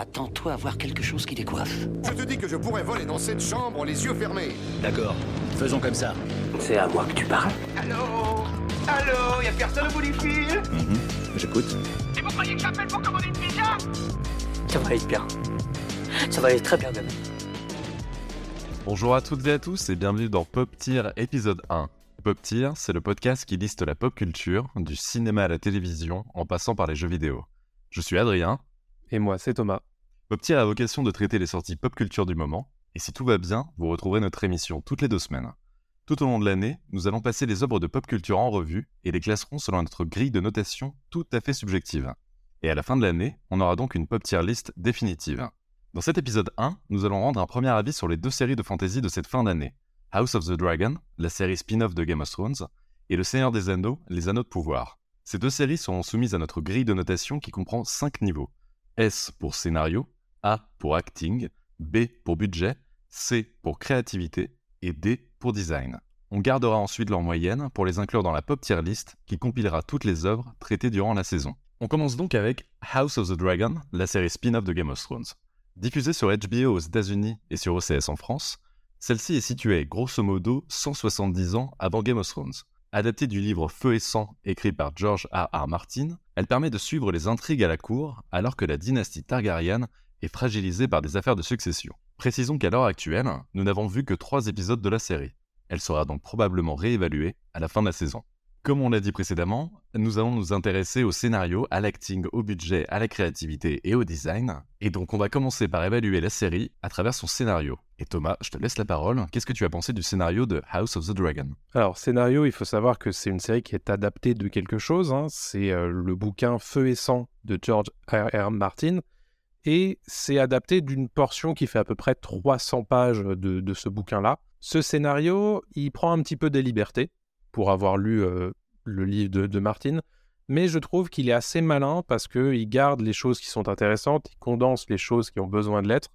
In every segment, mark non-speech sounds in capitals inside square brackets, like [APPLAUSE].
Attends-toi à voir quelque chose qui décoiffe. Je te dis que je pourrais voler dans cette chambre les yeux fermés. D'accord, faisons comme ça. C'est à moi que tu parles Allô? Allô? Y'a personne au bout du fil? Mhm, J'écoute. Et vous croyez que j'appelle pour commander une pizza? Ça va aller bien. Ça va aller très bien, même. Bonjour à toutes et à tous et bienvenue dans Pop Tier épisode 1. Pop Tier, c'est le podcast qui liste la pop culture, du cinéma à la télévision, en passant par les jeux vidéo. Je suis Adrien. Et moi, c'est Thomas. Pop Tier a vocation de traiter les sorties pop culture du moment, et si tout va bien, vous retrouverez notre émission toutes les deux semaines. Tout au long de l'année, nous allons passer les œuvres de pop culture en revue et les classerons selon notre grille de notation tout à fait subjective. Et à la fin de l'année, on aura donc une pop tier list définitive. Dans cet épisode 1, nous allons rendre un premier avis sur les deux séries de fantasy de cette fin d'année. House of the Dragon, la série spin-off de Game of Thrones, et Le Seigneur des Anneaux, les Anneaux de Pouvoir. Ces deux séries seront soumises à notre grille de notation qui comprend 5 niveaux. S pour scénario, A pour acting, B pour budget, C pour créativité et D pour design. On gardera ensuite leur moyenne pour les inclure dans la pop tier list qui compilera toutes les œuvres traitées durant la saison. On commence donc avec House of the Dragon, la série spin-off de Game of Thrones. Diffusée sur HBO aux États-Unis et sur OCS en France, celle-ci est située grosso modo 170 ans avant Game of Thrones. Adaptée du livre Feu et sang écrit par George R. R. Martin, elle permet de suivre les intrigues à la cour alors que la dynastie Targaryen est fragilisée par des affaires de succession. Précisons qu'à l'heure actuelle, nous n'avons vu que trois épisodes de la série. Elle sera donc probablement réévaluée à la fin de la saison. Comme on l'a dit précédemment, nous allons nous intéresser au scénario, à l'acting, au budget, à la créativité et au design. Et donc on va commencer par évaluer la série à travers son scénario. Et Thomas, je te laisse la parole. Qu'est-ce que tu as pensé du scénario de House of the Dragon? Alors, scénario, il faut savoir que c'est une série qui est adaptée de quelque chose. hein. C'est euh, le bouquin Feu et sang de George R. R. Martin. Et c'est adapté d'une portion qui fait à peu près 300 pages de, ce bouquin-là. Ce scénario, il prend un petit peu des libertés pour avoir lu euh, le livre de, de Martin. Mais je trouve qu'il est assez malin parce qu'il garde les choses qui sont intéressantes, il condense les choses qui ont besoin de l'être.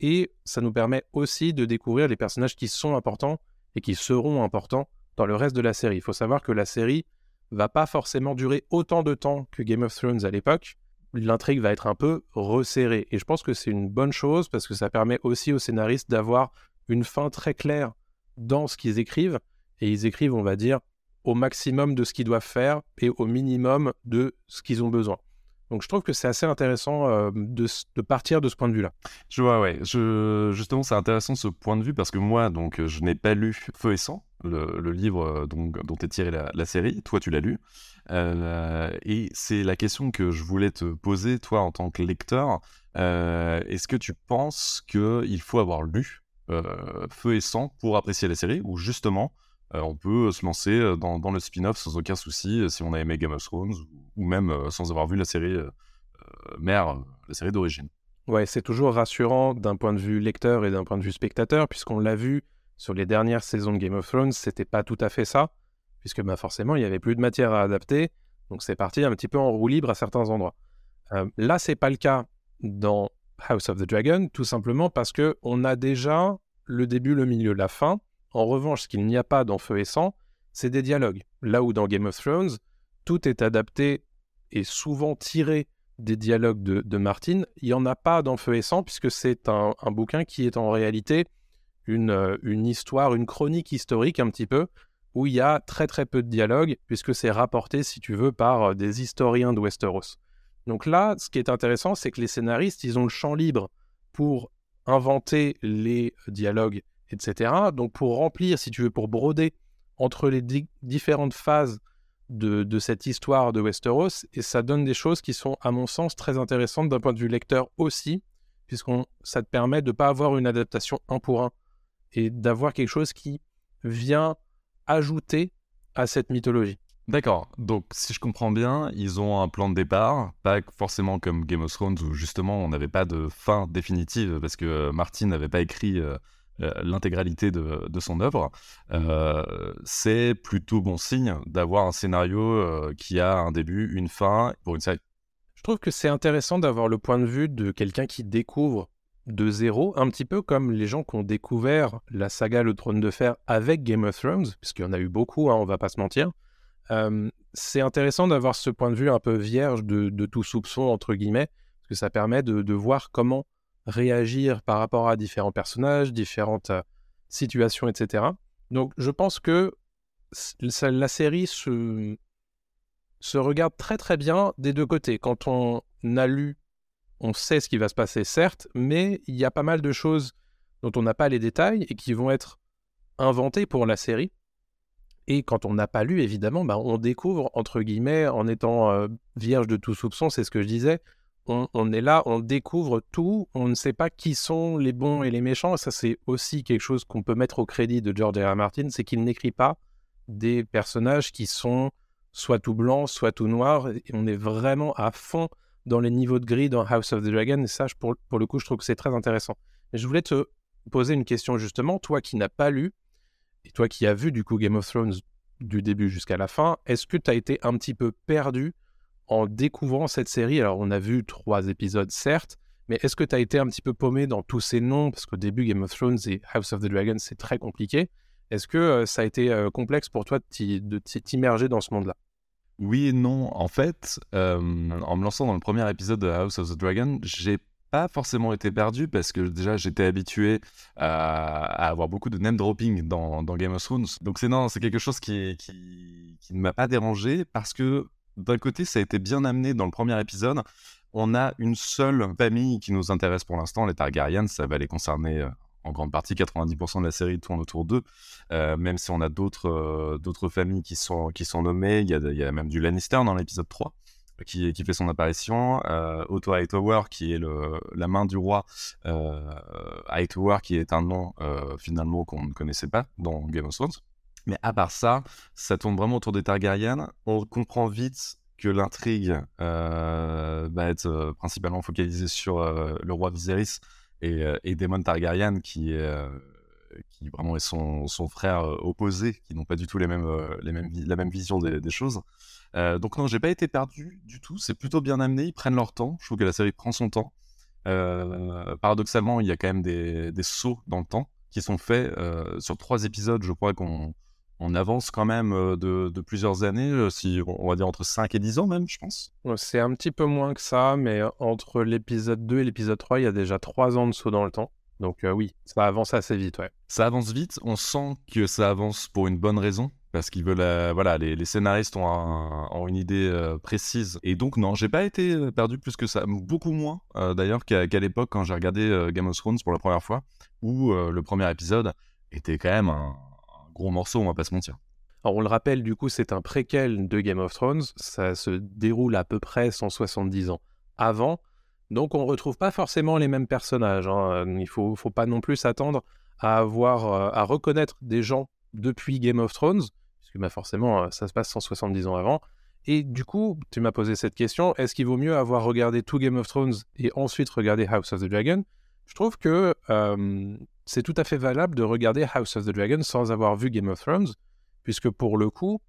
Et ça nous permet aussi de découvrir les personnages qui sont importants et qui seront importants dans le reste de la série. Il faut savoir que la série va pas forcément durer autant de temps que Game of Thrones à l'époque. L'intrigue va être un peu resserrée. Et je pense que c'est une bonne chose parce que ça permet aussi aux scénaristes d'avoir une fin très claire dans ce qu'ils écrivent. Et ils écrivent, on va dire, au maximum de ce qu'ils doivent faire et au minimum de ce qu'ils ont besoin. Donc je trouve que c'est assez intéressant euh, de, partir de ce point de vue-là. Je vois, ouais. Justement, c'est intéressant ce point de vue parce que moi, donc, je n'ai pas lu Feu et sang, le, livre euh, dont est tirée la, série. Toi, tu l'as lu. Euh, et c'est la question que je voulais te poser, toi, en tant que lecteur. Euh, Est-ce que tu penses qu'il faut avoir lu euh, Feu et sang pour apprécier la série ou justement euh, on peut se lancer euh, dans, le spin-off sans aucun souci euh, si on a aimé Game of Thrones ou, même euh, sans avoir vu la série euh, euh, mère, euh, la série d'origine Ouais, c'est toujours rassurant d'un point de vue lecteur et d'un point de vue spectateur, puisqu'on l'a vu sur les dernières saisons de Game of Thrones, c'était pas tout à fait ça, puisque bah, forcément il y avait plus de matière à adapter, donc c'est parti un petit peu en roue libre à certains endroits. Euh, là, c'est pas le cas dans House of the Dragon, tout simplement parce que on a déjà le début, le milieu, la fin. En revanche, ce qu'il n'y a pas dans Feu et Sang, c'est des dialogues. Là où dans Game of Thrones, tout est adapté et souvent tiré des dialogues de, Martin, il n'y en a pas dans Feu et Sang, puisque c'est un, bouquin qui est en réalité une, euh, une histoire, une chronique historique un petit peu, où il y a très très peu de dialogues, puisque c'est rapporté, si tu veux, par euh, des historiens de Westeros. Donc là, ce qui est intéressant, c'est que les scénaristes, ils ont le champ libre pour inventer les dialogues, etc. Donc pour remplir, si tu veux, pour broder entre les di- différentes phases de, cette histoire de Westeros, et ça donne des choses qui sont, à mon sens, très intéressantes d'un point de vue lecteur aussi, puisqu'on ça te permet de ne pas avoir une adaptation un pour un, et d'avoir quelque chose qui vient ajouter à cette mythologie. D'accord. Donc, si je comprends bien, ils ont un plan de départ, pas forcément comme Game of Thrones où justement on n'avait pas de fin définitive parce que Martin n'avait pas écrit euh, euh, l'intégralité de, son œuvre. Euh, c'est plutôt bon signe d'avoir un scénario euh, qui a un début, une fin pour une série. Je trouve que c'est intéressant d'avoir le point de vue de quelqu'un qui découvre de zéro, un petit peu comme les gens qui ont découvert la saga Le Trône de Fer avec Game of Thrones, puisqu'il y en a eu beaucoup, hein, on va pas se mentir. Euh, c'est intéressant d'avoir ce point de vue un peu vierge de, tout soupçon, entre guillemets, parce que ça permet de voir comment réagir par rapport à différents personnages, différentes euh, situations, etc. Donc je pense que la série se, se regarde très très bien des deux côtés. Quand on a lu, on sait ce qui va se passer, certes, mais il y a pas mal de choses dont on n'a pas les détails et qui vont être inventées pour la série. Et quand on n'a pas lu, évidemment, bah, on découvre, entre guillemets, en étant euh, vierge de tout soupçon, c'est ce que je disais, on, est là, on découvre tout, on ne sait pas qui sont les bons et les méchants. Et ça, c'est aussi quelque chose qu'on peut mettre au crédit de George R. R. Martin, c'est qu'il n'écrit pas des personnages qui sont soit tout blancs, soit tout noirs. Et on est vraiment à fond dans les niveaux de gris dans House of the Dragon. Et ça, pour, pour le coup, je trouve que c'est très intéressant. Je voulais te poser une question justement, toi qui n'as pas lu, et toi qui as vu du coup Game of Thrones du début jusqu'à la fin, est-ce que tu as été un petit peu perdu en découvrant cette série Alors, on a vu trois épisodes, certes, mais est-ce que tu as été un petit peu paumé dans tous ces noms? Parce qu'au début, Game of Thrones et House of the Dragon, c'est très compliqué. Est-ce que euh, ça a été euh, complexe pour toi de t'immerger dans ce monde-là? Oui et non. En fait, euh, en me lançant dans le premier épisode de House of the Dragon, j'ai pas forcément été perdu parce que déjà j'étais habitué à, avoir beaucoup de name dropping dans, Game of Thrones. Donc c'est non, c'est quelque chose qui ne m'a pas dérangé parce que d'un côté ça a été bien amené dans le premier épisode. On a une seule famille qui nous intéresse pour l'instant, les Targaryens. Ça va les concerner euh, en grande partie. 90% de la série tourne autour d'eux. Euh, même si on a d'autres euh, familles qui sont, nommées. Il y a, même du Lannister dans l'épisode 3 qui, fait son apparition. Otto Hightower, qui est la main du roi. Hightower, qui est un nom finalement qu'on ne connaissait pas dans Game of Thrones. Mais à part ça, ça tourne vraiment autour des Targaryens. On comprend vite que l'intrigue euh, va être euh, principalement focalisée sur euh, le roi Viserys et, et Daemon Targaryen, qui qui vraiment est son, son frère opposé, qui n'ont pas du tout les mêmes, les mêmes, la même vision des, des choses. Donc non, j'ai pas été perdu du tout. C'est plutôt bien amené. Ils prennent leur temps. Je trouve que la série prend son temps. Paradoxalement, il y a quand même des, des sauts dans le temps qui sont faits sur trois épisodes. Je crois qu'on on avance quand même de, de plusieurs années, si on va dire entre 5 et 10 ans même, je pense. C'est un petit peu moins que ça, mais entre l'épisode 2 et l'épisode 3, il y a déjà 3 ans de saut dans le temps. Donc euh, oui, ça avance assez vite, ouais. Ça avance vite. On sent que ça avance pour une bonne raison. Parce qu'ils veulent, euh, voilà, les, les scénaristes ont, un- ont une idée euh, précise. Et donc, non, j'ai pas été perdu plus que ça. Beaucoup moins, euh, d'ailleurs, qu'à l'époque quand j'ai regardé Game of Thrones pour la première fois, où le premier épisode était quand même un gros morceau, on va pas se mentir. Alors on le rappelle, du coup, c'est un préquel de Game of Thrones. Ça se déroule à peu près 170 ans avant. Donc on ne retrouve pas forcément les mêmes personnages. hein. Il faut, faut pas non plus s'attendre à avoir, euh, à reconnaître des gens depuis Game of Thrones, puisque bah, forcément euh, ça se passe 170 ans avant. Et du coup, tu m'as posé cette question, est-ce qu'il vaut mieux avoir regardé tout Game of Thrones et ensuite regarder House of the Dragon? Je trouve que euh, c'est tout à fait valable de regarder House of the Dragon sans avoir vu Game of Thrones, puisque pour le coup,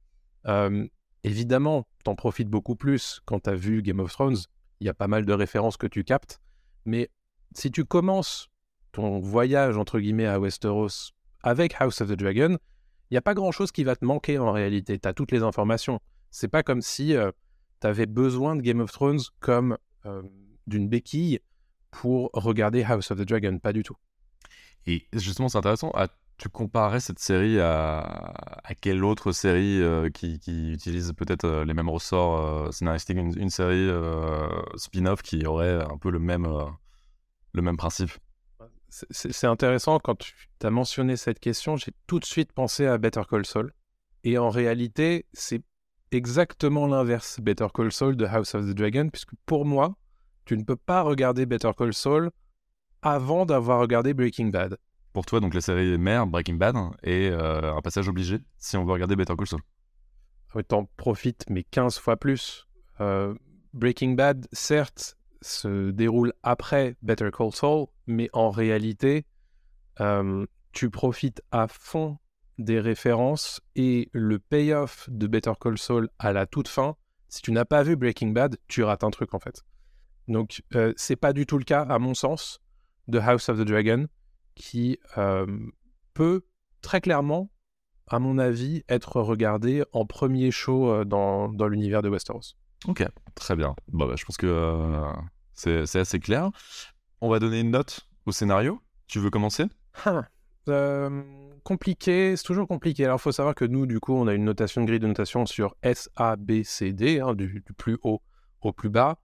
euh, évidemment, t'en profites beaucoup plus quand t'as vu Game of Thrones. Il y a pas mal de références que tu captes, mais si tu commences ton voyage entre guillemets à Westeros avec House of the Dragon, il n'y a pas grand-chose qui va te manquer en réalité. Tu as toutes les informations. C'est pas comme si tu avais besoin de Game of Thrones comme euh, d'une béquille pour regarder House of the Dragon. Pas du tout. Et justement, c'est intéressant. Ah, tu comparais cette série à, à quelle autre série euh, qui, utilise peut-être euh, les mêmes ressorts euh, scénaristiques, une, une série spin-off qui aurait un peu le même, le même principe? C'est intéressant quand tu as mentionné cette question, j'ai tout de suite pensé à Better Call Saul. Et en réalité, c'est exactement l'inverse, Better Call Saul de House of the Dragon, puisque pour moi, tu ne peux pas regarder Better Call Saul avant d'avoir regardé Breaking Bad. Pour toi, donc la série mère, Breaking Bad, est euh, un passage obligé si on veut regarder Better Call Saul? Ouais, T'en profites, mais 15 fois plus. Euh, Breaking Bad, certes, se déroule après Better Call Saul, mais en réalité, euh, tu profites à fond des références et le payoff de Better Call Saul à la toute fin. Si tu n'as pas vu Breaking Bad, tu rates un truc en fait. Donc, euh, c'est pas du tout le cas, à mon sens, de House of the Dragon, qui euh, peut très clairement à mon avis, être regardé en premier show euh, dans, dans l'univers de Westeros. Ok, très bien. Bon, bah, je pense que euh, C'est assez clair. On va donner une note au scénario. Tu veux commencer? Ah, euh, compliqué, c'est toujours compliqué. Alors, il faut savoir que nous, du coup, on a une notation, une grille de notation sur S, A, B, C, D, hein, du, du plus haut au plus bas.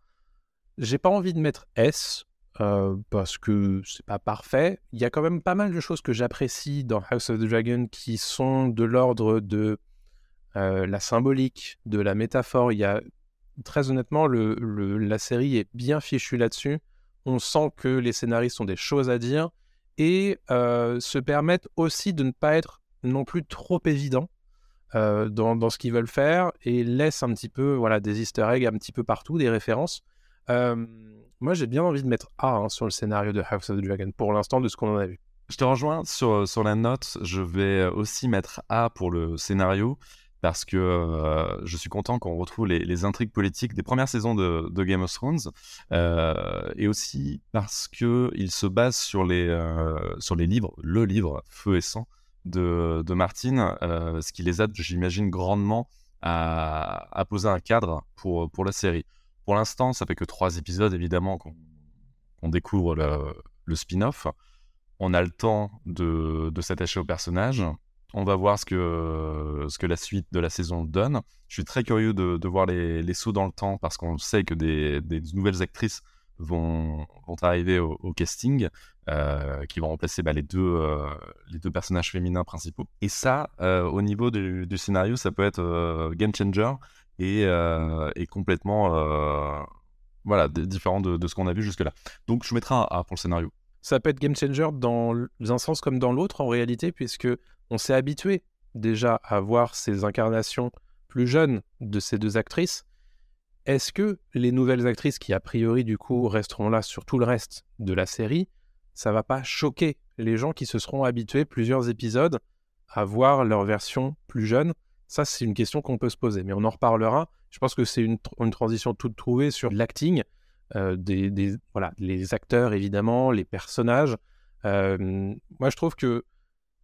J'ai pas envie de mettre S euh, parce que c'est pas parfait. Il y a quand même pas mal de choses que j'apprécie dans House of the Dragon qui sont de l'ordre de euh, la symbolique, de la métaphore. Il y a très honnêtement, la série est bien fichue là-dessus. On sent que les scénaristes ont des choses à dire et euh, se permettent aussi de ne pas être non plus trop évidents euh, dans, ce qu'ils veulent faire et laissent un petit peu des easter eggs un petit peu partout, des références. Moi, j'ai bien envie de mettre A hein, sur le scénario de House of the Dragon pour l'instant de ce qu'on en a vu. Je te rejoins sur, sur la note. Je vais aussi mettre A pour le scénario parce que euh, je suis content qu'on retrouve les, intrigues politiques des premières saisons de, Game of Thrones euh, et aussi parce que il se base sur les, euh, sur les livres, le livre Feu et Sang de, de Martin, euh, ce qui les aide, j'imagine, grandement à, à poser un cadre pour, pour la série. Pour l'instant, ça fait que trois épisodes, évidemment, qu'on découvre le, spin-off on a le temps de, s'attacher au personnage. On va voir ce que, ce que la suite de la saison donne. Je suis très curieux de, voir les, sauts dans le temps parce qu'on sait que des, nouvelles actrices vont, vont arriver au, casting, euh, qui vont remplacer bah, les, deux, euh, les deux personnages féminins principaux. Et ça, euh, au niveau du, scénario, ça peut être game changer et, euh, et complètement euh, voilà, différent de, de ce qu'on a vu jusque-là. Donc je mettrai un A pour le scénario. ça peut être game changer dans un sens comme dans l'autre en réalité, puisque on s'est habitué déjà à voir ces incarnations plus jeunes de ces deux actrices. Est-ce que les nouvelles actrices qui a priori du coup resteront là sur tout le reste de la série, ça va pas choquer les gens qui se seront habitués plusieurs épisodes à voir leur version plus jeune Ça, c'est une question qu'on peut se poser, mais on en reparlera. Je pense que c'est une, tr- une transition toute trouvée sur l'acting, euh, des, voilà, les acteurs évidemment, les personnages. Moi, je trouve que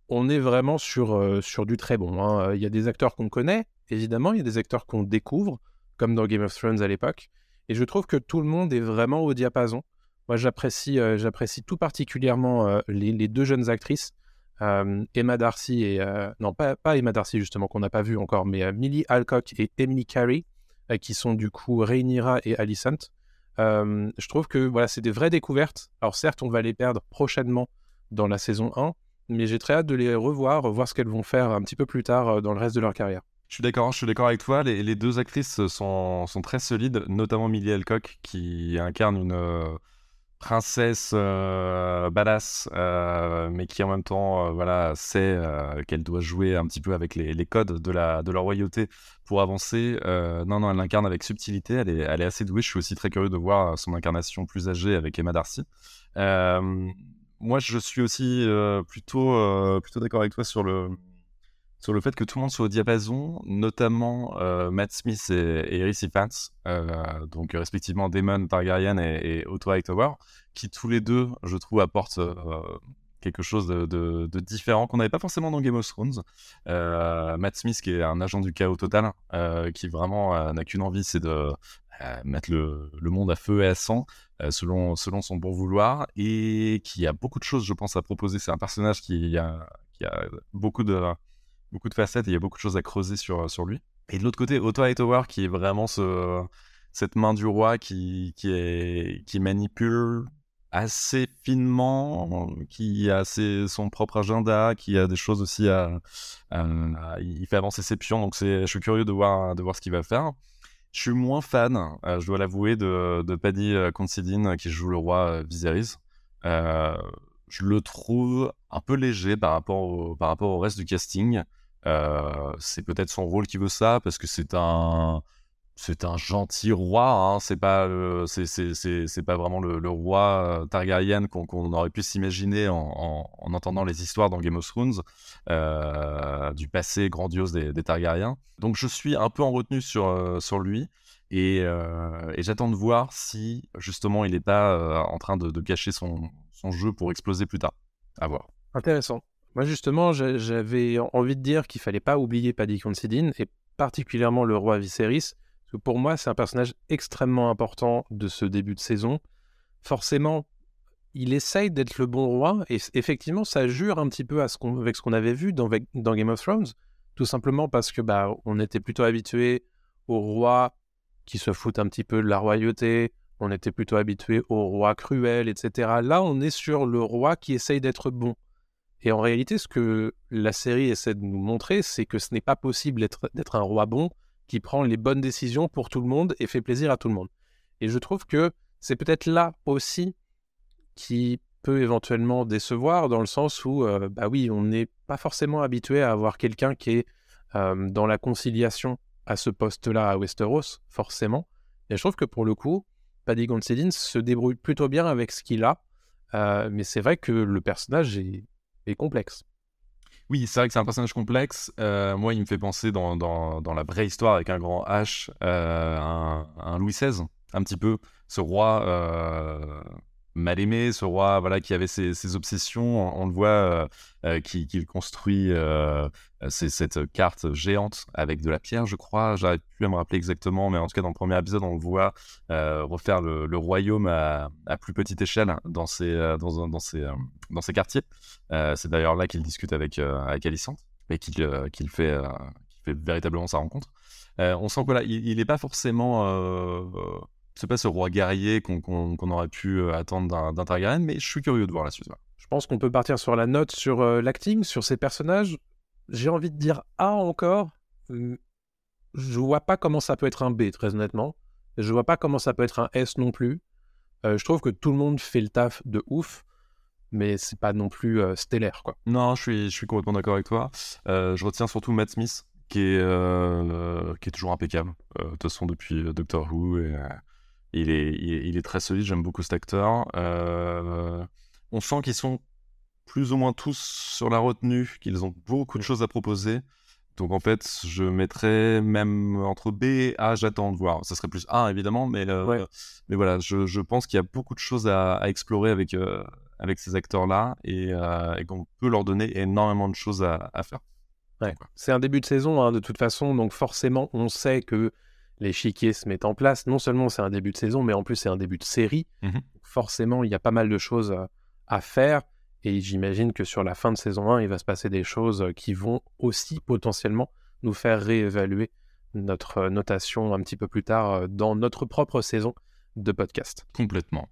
on est vraiment sur, euh, sur du très bon. hein. Il y a des acteurs qu'on connaît, évidemment, il y a des acteurs qu'on découvre, comme dans Game of Thrones à l'époque. Et je trouve que tout le monde est vraiment au diapason. Moi, j'apprécie, euh, tout particulièrement les deux jeunes actrices, Emma Darcy et euh, non pas, pas Emma Darcy justement qu'on n'a pas vu encore, mais euh, Millie Alcock et Emily Carey, euh, qui sont du coup Rhaenyra et Alicent. Je trouve que voilà, c'est des vraies découvertes. Alors certes, on va les perdre prochainement dans la saison 1, mais j'ai très hâte de les revoir, voir ce qu'elles vont faire un petit peu plus tard dans le reste de leur carrière. Je suis d'accord, je suis d'accord avec toi. Les, les deux actrices sont, sont très solides, notamment Millie Alcock qui incarne une princesse euh, badass, euh, mais qui en même temps, euh, voilà, sait euh, qu'elle doit jouer un petit peu avec les, codes de la, de la royauté pour avancer. Euh, non, non, elle l'incarne avec subtilité. Elle est, elle est assez douée. Je suis aussi très curieux de voir son incarnation plus âgée avec Emma Darcy. Moi, je suis aussi plutôt, plutôt d'accord avec toi sur le sur le fait que tout le monde soit au diapason, notamment euh, Matt Smith et, et Eris euh, donc euh, respectivement Damon Targaryen et, et Otto qui tous les deux, je trouve, apportent euh, quelque chose de, différent qu'on n'avait pas forcément dans Game of Thrones. Matt Smith, qui est un agent du chaos total, qui vraiment n'a qu'une envie, c'est de mettre le, monde à feu et à sang, selon, son bon vouloir, et qui a beaucoup de choses, je pense, à proposer. C'est un personnage qui a beaucoup de beaucoup de facettes et il y a beaucoup de choses à creuser sur, sur lui. Et de l'autre côté, Otto Hightower qui est vraiment ce, cette main du roi qui, qui, qui manipule assez finement, qui a ses, son propre agenda, qui a des choses aussi à, Il fait avancer ses pions, donc je suis curieux de voir, de voir ce qu'il va faire. Je suis moins fan, euh, je dois l'avouer, de, de Paddy euh, Considine qui joue le roi euh, Viserys. Euh, je le trouve un peu léger par rapport au, par rapport au reste du casting. Euh, c'est peut-être son rôle qui veut ça parce que c'est un c'est un gentil roi hein, c'est pas c'est pas vraiment le, roi euh, Targaryen qu'on aurait pu s'imaginer en, en, en entendant les histoires dans Game of Thrones euh, du passé grandiose des, des Targaryens. Donc je suis un peu en retenue sur sur lui et, j'attends de voir si justement il n'est pas en train de, de cacher son, son jeu pour exploser plus tard. À voir. Intéressant. Moi, justement, j'a- j'avais envie de dire qu'il fallait pas oublier Paddy Considine, et particulièrement le roi Viserys, parce que pour moi, c'est un personnage extrêmement important de ce début de saison. forcément, il essaye d'être le bon roi, et effectivement, ça jure un petit peu avec ce qu'on avait vu dans, dans, Game of Thrones, tout simplement parce que bah, on était plutôt habitué au roi qui se fout un petit peu de la royauté, on était plutôt habitué au roi cruel, etc. Là, on est sur le roi qui essaye d'être bon. Et en réalité, ce que la série essaie de nous montrer, c'est que ce n'est pas possible d'être un roi bon qui prend les bonnes décisions pour tout le monde et fait plaisir à tout le monde. Et je trouve que c'est peut-être là aussi qui peut éventuellement décevoir dans le sens où, euh, bah oui, on n'est pas forcément habitué à avoir quelqu'un qui est euh, dans la conciliation à ce poste-là à Westeros, forcément. Et je trouve que pour le coup, Paddy Gonzalez se débrouille plutôt bien avec ce qu'il a, euh, mais c'est vrai que le personnage est, complexe. Oui, c'est vrai que c'est un personnage complexe. moi, il me fait penser dans, dans, la vraie histoire avec un grand H, un, un, Louis XVI, un petit peu, ce roi mal aimé, ce roi voilà qui avait ses, obsessions. On, le voit euh, euh, qu'il construit euh, cette carte géante avec de la pierre, je crois. J'arrive plus à me rappeler exactement, mais en tout cas dans le premier épisode, on le voit refaire le, royaume à, plus petite échelle dans ses dans, dans ses dans ses quartiers. C'est d'ailleurs là qu'il discute avec avec Alicente et qu'il qu'il fait fait véritablement sa rencontre. on sent que là, il n'est pas forcément c'est pas ce roi guerrier qu'on aurait pu euh, attendre d'un Targaryen, mais je suis curieux de voir la suite. Je pense qu'on peut partir sur la note sur euh, l'acting, sur ces personnages. J'ai envie de dire A encore. Hum, je vois pas comment ça peut être un B, très honnêtement. Je vois pas comment ça peut être un S non plus. Euh, je trouve que tout le monde fait le taf de ouf, mais c'est pas non plus stellaire, quoi. Non, je suis, je suis complètement d'accord avec toi. je retiens surtout Matt Smith, qui est, qui est toujours impeccable. de toute façon, depuis Doctor Who et il est, il est, très solide, j'aime beaucoup cet acteur. Euh, on sent qu'ils sont plus ou moins tous sur la retenue, qu'ils ont beaucoup de choses à proposer. Donc en fait, je mettrais même entre B et A, j'attends de voir. Ça serait plus A évidemment, mais, mais voilà, je, je pense qu'il y a beaucoup de choses à, explorer avec, euh, avec ces acteurs-là euh, et, qu'on peut leur donner énormément de choses à, à faire. C'est un début de saison hein, de toute façon, donc forcément on sait que l'échiquier se met en place. Non seulement c'est un début de saison, mais en plus c'est un début de série. Mmh Forcément, il y a pas mal de choses euh, à faire. Et j'imagine que sur la fin de saison 1, il va se passer des choses euh, qui vont aussi potentiellement nous faire réévaluer notre euh, notation un petit peu plus tard dans notre propre saison de podcast. Complètement.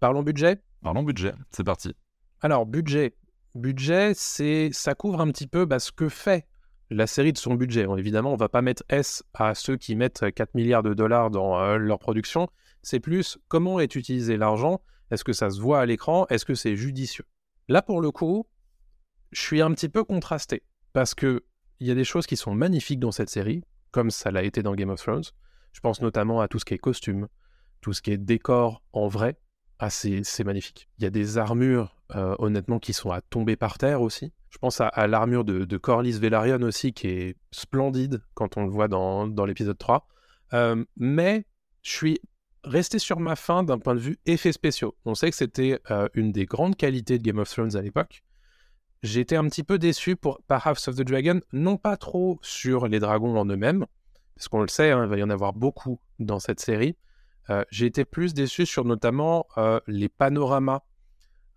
Parlons budget Parlons budget, c'est parti. Alors, budget. Budget, c'est ça couvre un petit peu bah, ce que fait la série de son budget. Évidemment, on va pas mettre S à ceux qui mettent 4 milliards de dollars dans euh, leur production. C'est plus comment est utilisé l'argent? Est-ce que ça se voit à l'écran? Est-ce que c'est judicieux? Là, pour le coup, je suis un petit peu contrasté parce que il y a des choses qui sont magnifiques dans cette série, comme ça l'a été dans Game of Thrones. Je pense notamment à tout ce qui est costume, tout ce qui est décor en vrai. Ah, c'est magnifique. Il y a des armures, euh, honnêtement, qui sont à tomber par terre aussi. Je pense à, l'armure de, de, Corlys Velaryon aussi, qui est splendide quand on le voit dans, l'épisode 3. Euh, mais je suis resté sur ma fin d'un point de vue effets spéciaux. On sait que c'était euh, une des grandes qualités de Game of Thrones à l'époque. Été un petit peu déçu pour, par House of the Dragon, non pas trop sur les dragons en eux-mêmes, parce qu'on le sait, hein, il va y en avoir beaucoup dans cette série. J'ai été plus déçu sur notamment les panoramas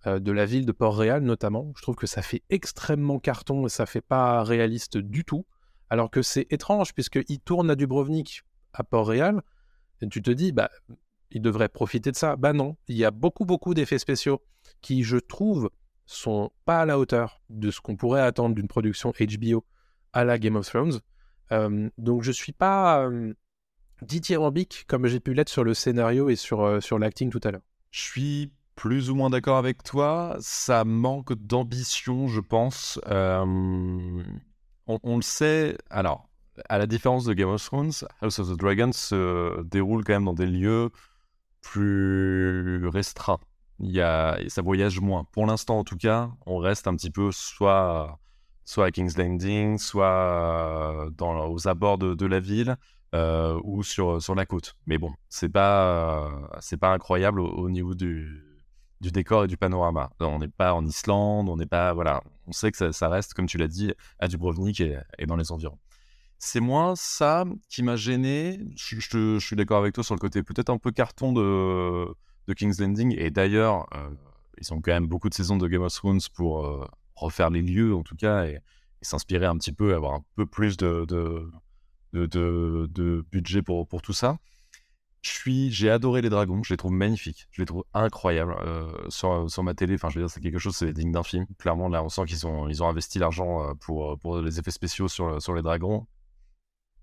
de la ville de Port-Réal notamment. Je trouve que ça fait extrêmement carton et ça fait pas réaliste du tout. Alors que c'est étrange puisqu'il tourne à Dubrovnik à Port-Réal et tu te dis bah il devrait profiter de ça. Bah non, il y a beaucoup beaucoup d'effets spéciaux qui je trouve sont pas à la hauteur de ce qu'on pourrait attendre d'une production HBO à la Game of Thrones. Euh, donc je suis pas euh, dithyrambique comme j'ai pu l'être sur le scénario et sur, euh, sur l'acting tout à l'heure. Je suis plus ou moins d'accord avec toi. Ça manque d'ambition, je pense. Euh, on, le sait. Alors, à la différence de Game of Thrones, House of the Dragon se déroule quand même dans des lieux plus restreints. Il y a, ça voyage moins. Pour l'instant, en tout cas, on reste un petit peu soit, soit à King's Landing, soit dans, aux abords de, la ville. Euh, ou sur, sur la côte. Mais bon, c'est pas, c'est pas incroyable au niveau du, du décor et du panorama. On n'est pas en Islande, on n'est pas. Voilà, on sait que ça, reste, comme tu l'as dit, à Dubrovnik et, dans les environs. C'est moins ça qui m'a gêné. Je, suis d'accord avec toi sur le côté peut-être un peu carton de, King's Landing. Et d'ailleurs, euh, ils ont quand même beaucoup de saisons de Game of Thrones pour euh, refaire les lieux, en tout cas, et, s'inspirer un petit peu, avoir un peu plus de, budget pour tout ça. Suis, j'ai adoré les dragons, je les trouve magnifiques, je les trouve incroyables euh, sur, ma télé. Enfin, je veux dire, c'est quelque chose, c'est digne d'un film. Clairement, là, on sent qu'ils ont, ils ont investi l'argent euh, pour, pour les effets spéciaux sur, sur les dragons.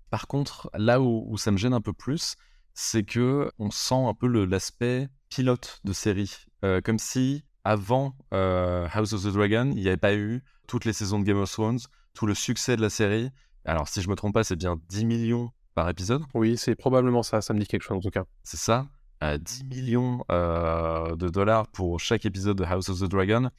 Par contre, là où, ça me gêne un peu plus, c'est que on sent un peu l'aspect pilote de série, Euh, comme si avant euh, House of the Dragon, il n'y avait pas eu toutes les saisons de Game of Thrones, tout le succès de la série. Alors, si je me trompe pas, c'est bien 10 millions par épisode? Oui, c'est probablement ça, ça me dit quelque chose en tout cas. C'est ça à 10 millions euh, de dollars pour chaque épisode de House of the Dragon.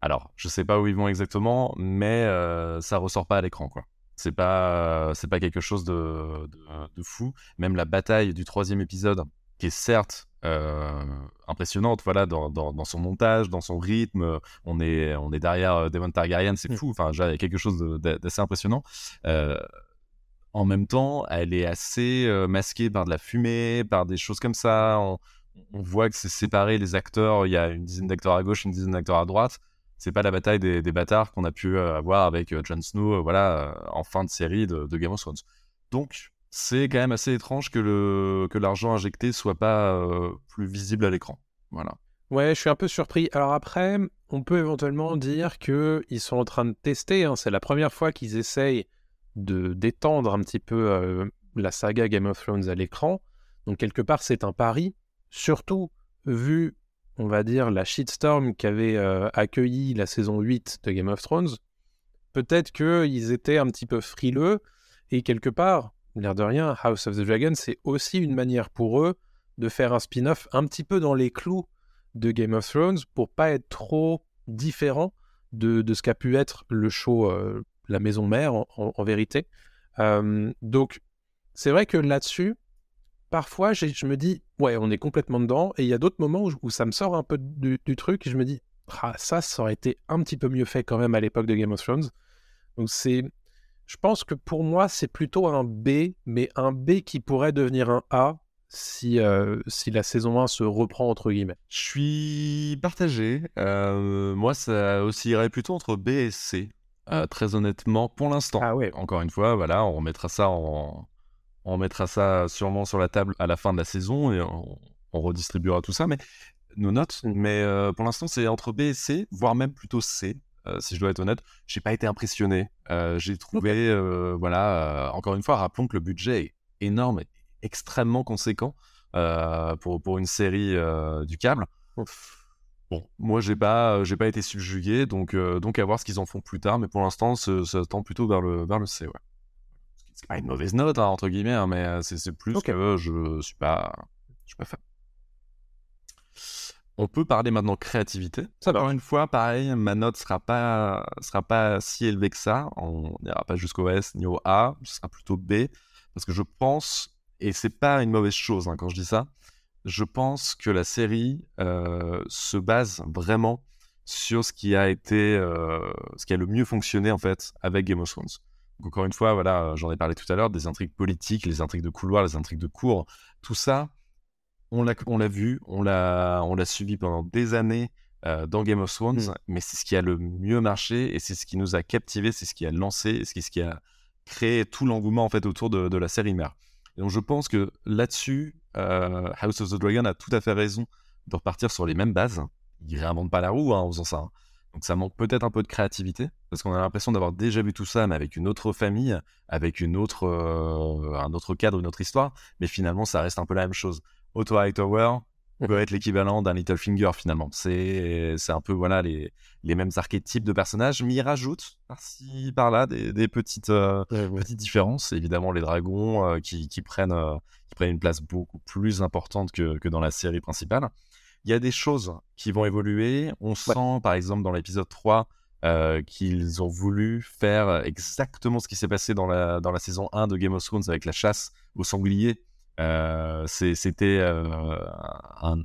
Alors, je sais pas où ils vont exactement, mais euh, ça ressort pas à l'écran, quoi. C'est pas, c'est pas quelque chose de, de, de fou. Même la bataille du troisième épisode, qui est certes euh, impressionnante, voilà, dans, dans, dans son montage, dans son rythme, on est, on est derrière euh, Daemon Targaryen, c'est Mm. fou. Enfin, il y a quelque chose d'assez impressionnant. En même temps, elle est assez masquée par de la fumée, par des choses comme ça. On, voit que c'est séparé les acteurs. Il y a une dizaine d'acteurs à gauche, une dizaine d'acteurs à droite. C'est pas la bataille des, bâtards qu'on a pu avoir avec Jon Snow, voilà, en fin de série de, Game of Thrones. Donc, c'est quand même assez étrange que le que l'argent injecté soit pas plus visible à l'écran. Voilà. Ouais, je suis un peu surpris. Alors après, on peut éventuellement dire que ils sont en train de tester. hein. C'est la première fois qu'ils essayent de d'étendre un petit peu la saga Game of Thrones à l'écran. Donc quelque part, c'est un pari. Surtout vu, on va dire, la shitstorm qu'avait accueilli la saison 8 de Game of Thrones. Peut-être qu'ils étaient un petit peu frileux. Et quelque part, l'air de rien, House of the Dragon, c'est aussi une manière pour eux de faire un spin-off un petit peu dans les clous de Game of Thrones pour pas être trop différent de, ce qu'a pu être le show La Maison Mère en, vérité. Euh, donc c'est vrai que là-dessus, parfois je me dis ouais on est complètement dedans et il y a d'autres moments où, ça me sort un peu du, du truc et je me dis ah, ça ça aurait été un petit peu mieux fait quand même à l'époque de Game of Thrones. Donc c'est je pense que pour moi c'est plutôt un B mais un B qui pourrait devenir un A si, euh, si la saison 1 se reprend entre guillemets. Je suis partagé. Euh, moi, ça oscillerait plutôt entre B et C. euh, très honnêtement, pour l'instant. Ah ouais. Encore une fois, voilà, on remettra ça en, on mettra ça sûrement sur la table à la fin de la saison et on, on redistribuera tout ça. Mais nos notes. Mm. Mais euh, pour l'instant, c'est entre B et C, voire même plutôt C. euh, si je dois être honnête, j'ai pas été impressionné. J'ai trouvé, voilà, encore une fois, rappelons que le budget est énorme, et extrêmement conséquent pour, pour une série du câble. Bon, moi j'ai pas, j'ai pas été subjugué, donc, euh, donc à voir ce qu'ils en font plus tard, mais pour l'instant, ça, ça tend plutôt vers le, vers le C, ouais. C'est pas une mauvaise note, hein, entre guillemets, hein, mais euh, c'est plus Ok. que je suis pas, je suis pas fan. On peut parler maintenant créativité. Ça Encore une fois, pareil, ma note sera pas, sera pas si élevée que ça. On n'ira pas jusqu'au S ni au A, ce sera plutôt B, parce que je pense, et c'est pas une mauvaise chose hein, quand je dis ça, je pense que la série euh, se base vraiment sur ce qui a été, euh, ce qui a le mieux fonctionné en fait avec Game of Thrones. Donc encore une fois, voilà, j'en ai parlé tout à l'heure, des intrigues politiques, les intrigues de couloir, les intrigues de cour, tout ça, on l'a, on l'a vu, on l'a, on l'a suivi pendant des années euh, dans Game of Thrones, Mm. mais c'est ce qui a le mieux marché et c'est ce qui nous a captivés, c'est ce qui a lancé, c'est ce qui a créé tout l'engouement en fait autour de, de la série mère. Et donc je pense que là-dessus, House of the Dragon a tout à fait raison de repartir sur les mêmes bases. Il réinvente pas la roue hein, en faisant ça. hein. Donc ça manque peut-être un peu de créativité, parce qu'on a l'impression d'avoir déjà vu tout ça, mais avec une autre famille, avec une autre, euh, un autre cadre, une autre histoire, mais finalement ça reste un peu la même chose. Otto Hightower peut être l'équivalent d'un Littlefinger finalement. C'est un peu voilà les, les mêmes archétypes de personnages, mais il rajoute par-ci par-là des, des petites euh, petites différences. Évidemment les dragons euh, qui, qui prennent euh, qui prennent une place beaucoup plus importante que, que dans la série principale. Il y a des choses qui vont évoluer. On sent par exemple dans l'épisode 3 euh, qu'ils ont voulu faire exactement ce qui s'est passé dans la, dans la saison 1 de Game of Thrones avec la chasse aux sangliers. Euh, C'était euh, un,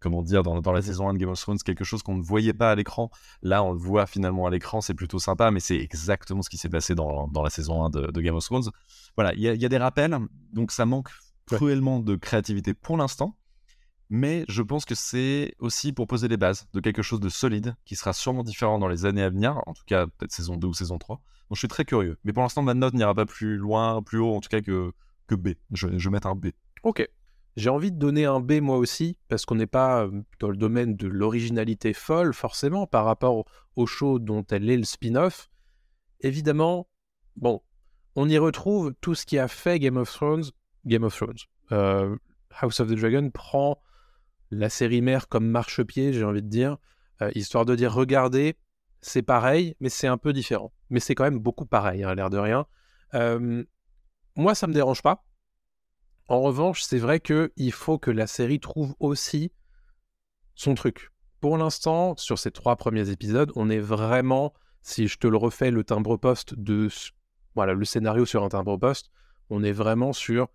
comment dire, dans, dans la saison 1 de Game of Thrones, quelque chose qu'on ne voyait pas à l'écran. Là, on le voit finalement à l'écran, c'est plutôt sympa, mais c'est exactement ce qui s'est passé dans, dans la saison 1 de, de Game of Thrones. Voilà, il y, a- il y a des rappels, donc ça manque Ouais. cruellement de créativité pour l'instant. mais je pense que c'est aussi pour poser les bases de quelque chose de solide qui sera sûrement différent dans les années à venir, en tout cas peut-être saison 2 ou saison 3. Donc je suis très curieux. Mais pour l'instant, ma note n'ira pas plus loin, plus haut en tout cas que, que B. Je, vais mettre un B. Ok. J'ai envie de donner un B moi aussi, parce qu'on n'est pas euh, dans le domaine de l'originalité folle, forcément, par rapport au, show dont elle est le spin-off. Évidemment, bon, on y retrouve tout ce qui a fait Game of Thrones. Game of Thrones. Euh, House of the Dragon prend la série mère comme marchepied, j'ai envie de dire, euh, histoire de dire regardez, c'est pareil, mais c'est un peu différent. Mais c'est quand même beaucoup pareil, à hein, l'air de rien. Moi, ça me dérange pas. En revanche, c'est vrai qu'il faut que la série trouve aussi son truc. Pour l'instant, sur ces trois premiers épisodes, on est vraiment, si je te le refais, le timbre-poste de. Voilà, le scénario sur un timbre-poste, on est vraiment sur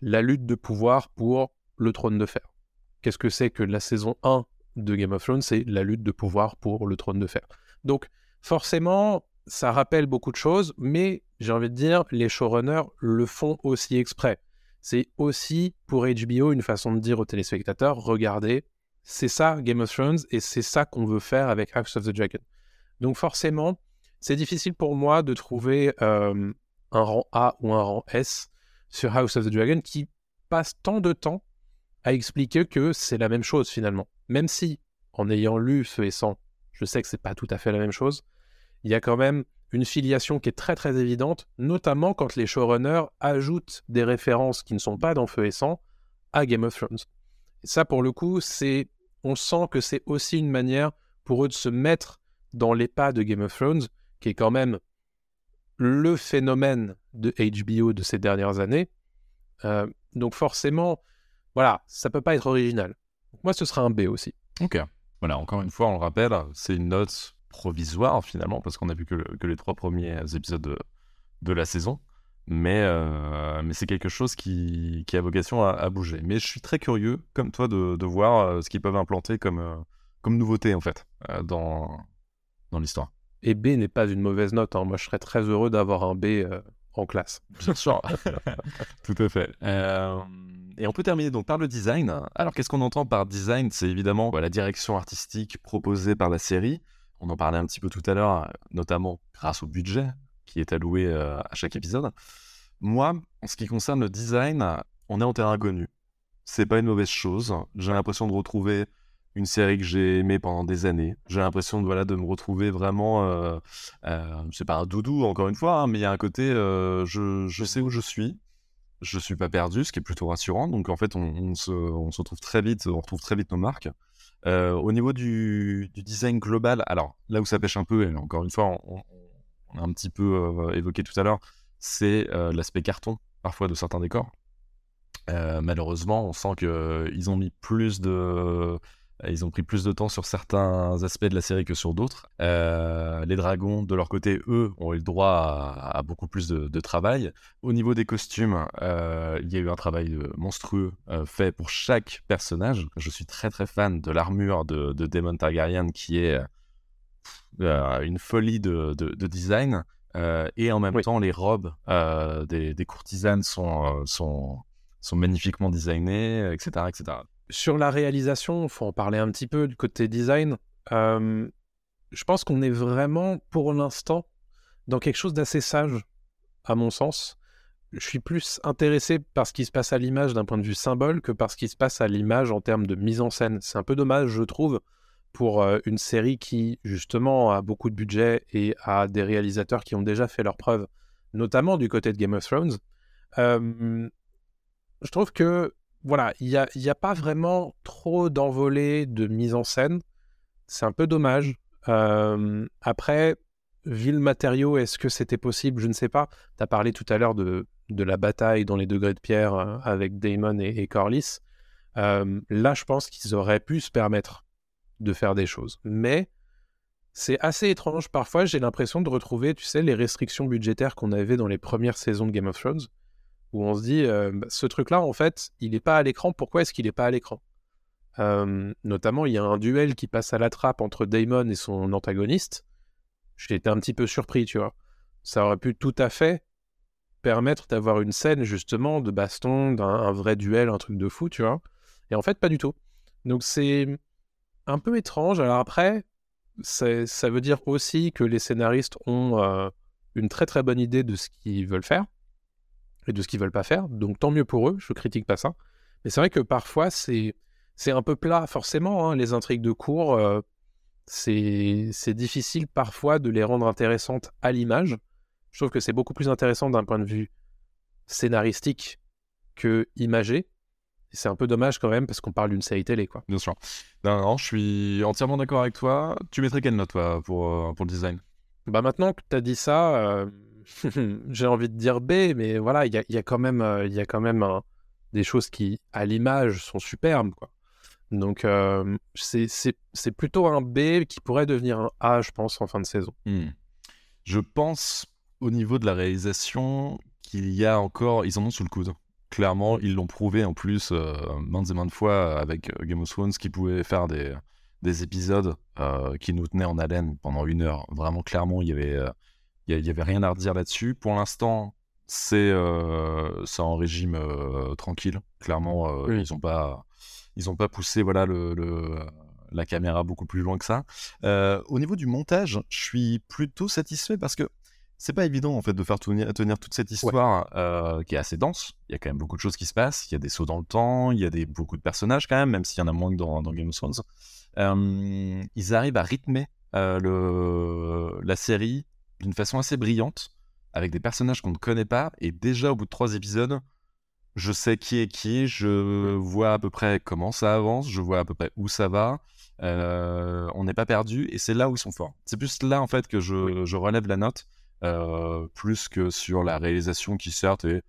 la lutte de pouvoir pour le trône de fer. Qu'est-ce que c'est que la saison 1 de Game of Thrones? C'est la lutte de pouvoir pour le trône de fer. Donc, forcément, ça rappelle beaucoup de choses, mais j'ai envie de dire, les showrunners le font aussi exprès. C'est aussi pour HBO une façon de dire aux téléspectateurs regardez, c'est ça Game of Thrones et c'est ça qu'on veut faire avec House of the Dragon. Donc, forcément, c'est difficile pour moi de trouver euh, un rang A ou un rang S sur House of the Dragon qui passe tant de temps à expliquer que c'est la même chose finalement. Même si, en ayant lu Feu et Sang, je sais que c'est pas tout à fait la même chose, il y a quand même une filiation qui est très très évidente, notamment quand les showrunners ajoutent des références qui ne sont pas dans Feu et Sang à Game of Thrones. Et ça, pour le coup, c'est, on sent que c'est aussi une manière pour eux de se mettre dans les pas de Game of Thrones, qui est quand même le phénomène de HBO de ces dernières années. Euh, donc forcément, voilà, ça peut pas être original. moi, ce sera un B aussi. Ok. Voilà, encore une fois, on le rappelle, c'est une note provisoire finalement, parce qu'on a vu que, les trois premiers épisodes de, la saison. Mais, euh, mais c'est quelque chose qui, a vocation à, bouger. Mais je suis très curieux, comme toi, de, voir euh, ce qu'ils peuvent implanter comme, comme nouveauté, en fait, dans, dans l'histoire. Et B n'est pas une mauvaise note. Hein. Moi, je serais très heureux d'avoir un B euh, en classe. Bien sûr. [LAUGHS] Tout à fait. Euh, et on peut terminer donc par le design. Alors, qu'est-ce qu'on entend par design? C'est évidemment la direction artistique proposée par la série. On en parlait un petit peu tout à l'heure, notamment grâce au budget qui est alloué euh, à chaque épisode. Moi, en ce qui concerne le design, on est en terrain inconnu. C'est pas une mauvaise chose. J'ai l'impression de retrouver une série que j'ai aimée pendant des années. J'ai l'impression de, voilà, de me retrouver vraiment, euh, euh, c'est pas un doudou encore une fois, hein, mais il y a un côté, euh, je, je, sais où je suis, je suis pas perdu, ce qui est plutôt rassurant. Donc en fait, on, se, on se, retrouve très vite, on retrouve très vite nos marques. Euh, au niveau du, design global, alors là où ça pêche un peu, et encore une fois, on, on a un petit peu évoqué tout à l'heure, c'est l'aspect carton parfois de certains décors. malheureusement, on sent qu'ils ont mis plus de euh, ils ont pris plus de temps sur certains aspects de la série que sur d'autres. Euh, les dragons, de leur côté, eux, ont eu le droit à, beaucoup plus de, travail. Au niveau des costumes, euh, il y a eu un travail monstrueux fait pour chaque personnage. Je suis très très fan de l'armure de, de Daemon Targaryen qui est une folie de, design. et en même temps, les robes des, des, courtisanes sont, sont, sont magnifiquement designées, etc. etc sur la réalisation, il faut en parler un petit peu du côté design. Je pense qu'on est vraiment, pour l'instant, dans quelque chose d'assez sage, à mon sens. Je suis plus intéressé par ce qui se passe à l'image d'un point de vue symbole que par ce qui se passe à l'image en termes de mise en scène. C'est un peu dommage, je trouve, pour une série qui, justement, a beaucoup de budget et a des réalisateurs qui ont déjà fait leurs preuves, notamment du côté de Game of Thrones. Je trouve que voilà, il n'y a, y a, pas vraiment trop d'envolées de mise en scène. C'est un peu dommage. après, vu le matériau, est-ce que c'était possible? Je ne sais pas. Tu as parlé tout à l'heure de, de, la bataille dans les degrés de pierre euh, avec Damon et, Corlys. là, je pense qu'ils auraient pu se permettre de faire des choses. Mais c'est assez étrange. Parfois, j'ai l'impression de retrouver, tu sais, les restrictions budgétaires qu'on avait dans les premières saisons de Game of Thrones où on se dit, euh, bah, ce truc-là, en fait, il n'est pas à l'écran, pourquoi est-ce qu'il n'est pas à l'écran? Notamment, il y a un duel qui passe à la trappe entre Damon et son antagoniste. J'étais un petit peu surpris, tu vois. Ça aurait pu tout à fait permettre d'avoir une scène, justement, de baston, d'un vrai duel, un truc de fou, tu vois. Et en fait, pas du tout. Donc c'est un peu étrange. Alors après, ça veut dire aussi que les scénaristes ont euh, une très très bonne idée de ce qu'ils veulent faire et de ce qu'ils veulent pas faire. Donc tant mieux pour eux, je critique pas ça. Mais c'est vrai que parfois c'est c'est un peu plat, forcément. hein, les intrigues de cours, euh, c'est c'est difficile parfois de les rendre intéressantes à l'image. Je trouve que c'est beaucoup plus intéressant d'un point de vue scénaristique que imagé. C'est un peu dommage quand même parce qu'on parle d'une série télé, quoi. Bien sûr. Non, non, je suis entièrement d'accord avec toi. Tu mettrais quelle note, toi, pour, euh, pour le design? Bah maintenant que tu as dit ça, euh, [LAUGHS] j'ai envie de dire B, mais voilà, il y a, quand même, euh, y a quand même un- des choses qui, à l'image, sont superbes, quoi. Donc, euh, c'est plutôt un B qui pourrait devenir un A, je pense, en fin de saison. Hmm. Je pense, au niveau de la réalisation, qu'il y a encore... Ils en ont sous le coude. Clairement, ils l'ont prouvé en plus euh, maintes et maintes fois avec euh, Game of Thrones, qui pouvaient faire des, des épisodes euh, qui nous tenaient en haleine pendant une heure. Vraiment, clairement, il y avait, euh, il y a- il y avait rien à redire là-dessus. Pour l'instant, c'est euh, en régime euh, tranquille. Clairement, euh, Oui. ils n'ont pas, ils ont pas poussé voilà, le, le- la caméra beaucoup plus loin que ça. Euh, au niveau du montage, je suis plutôt satisfait parce que c'est pas évident en fait de faire tenir, tenir toute cette histoire euh, qui est assez dense. Il y a quand même beaucoup de choses qui se passent. Il y a des sauts dans le temps, il y a des, beaucoup de personnages quand même, même s'il y en a moins que dans, dans Game of Thrones. Euh, ils arrivent à rythmer le, la série d'une façon assez brillante, avec des personnages qu'on ne connaît pas. Et déjà au bout de trois épisodes, je sais qui est qui, je vois à peu près comment ça avance, je vois à peu près où ça va. Euh, on n'est pas perdu et c'est là où ils sont forts. C'est plus là en fait que je, je relève la note, euh, plus que sur la réalisation qui certes est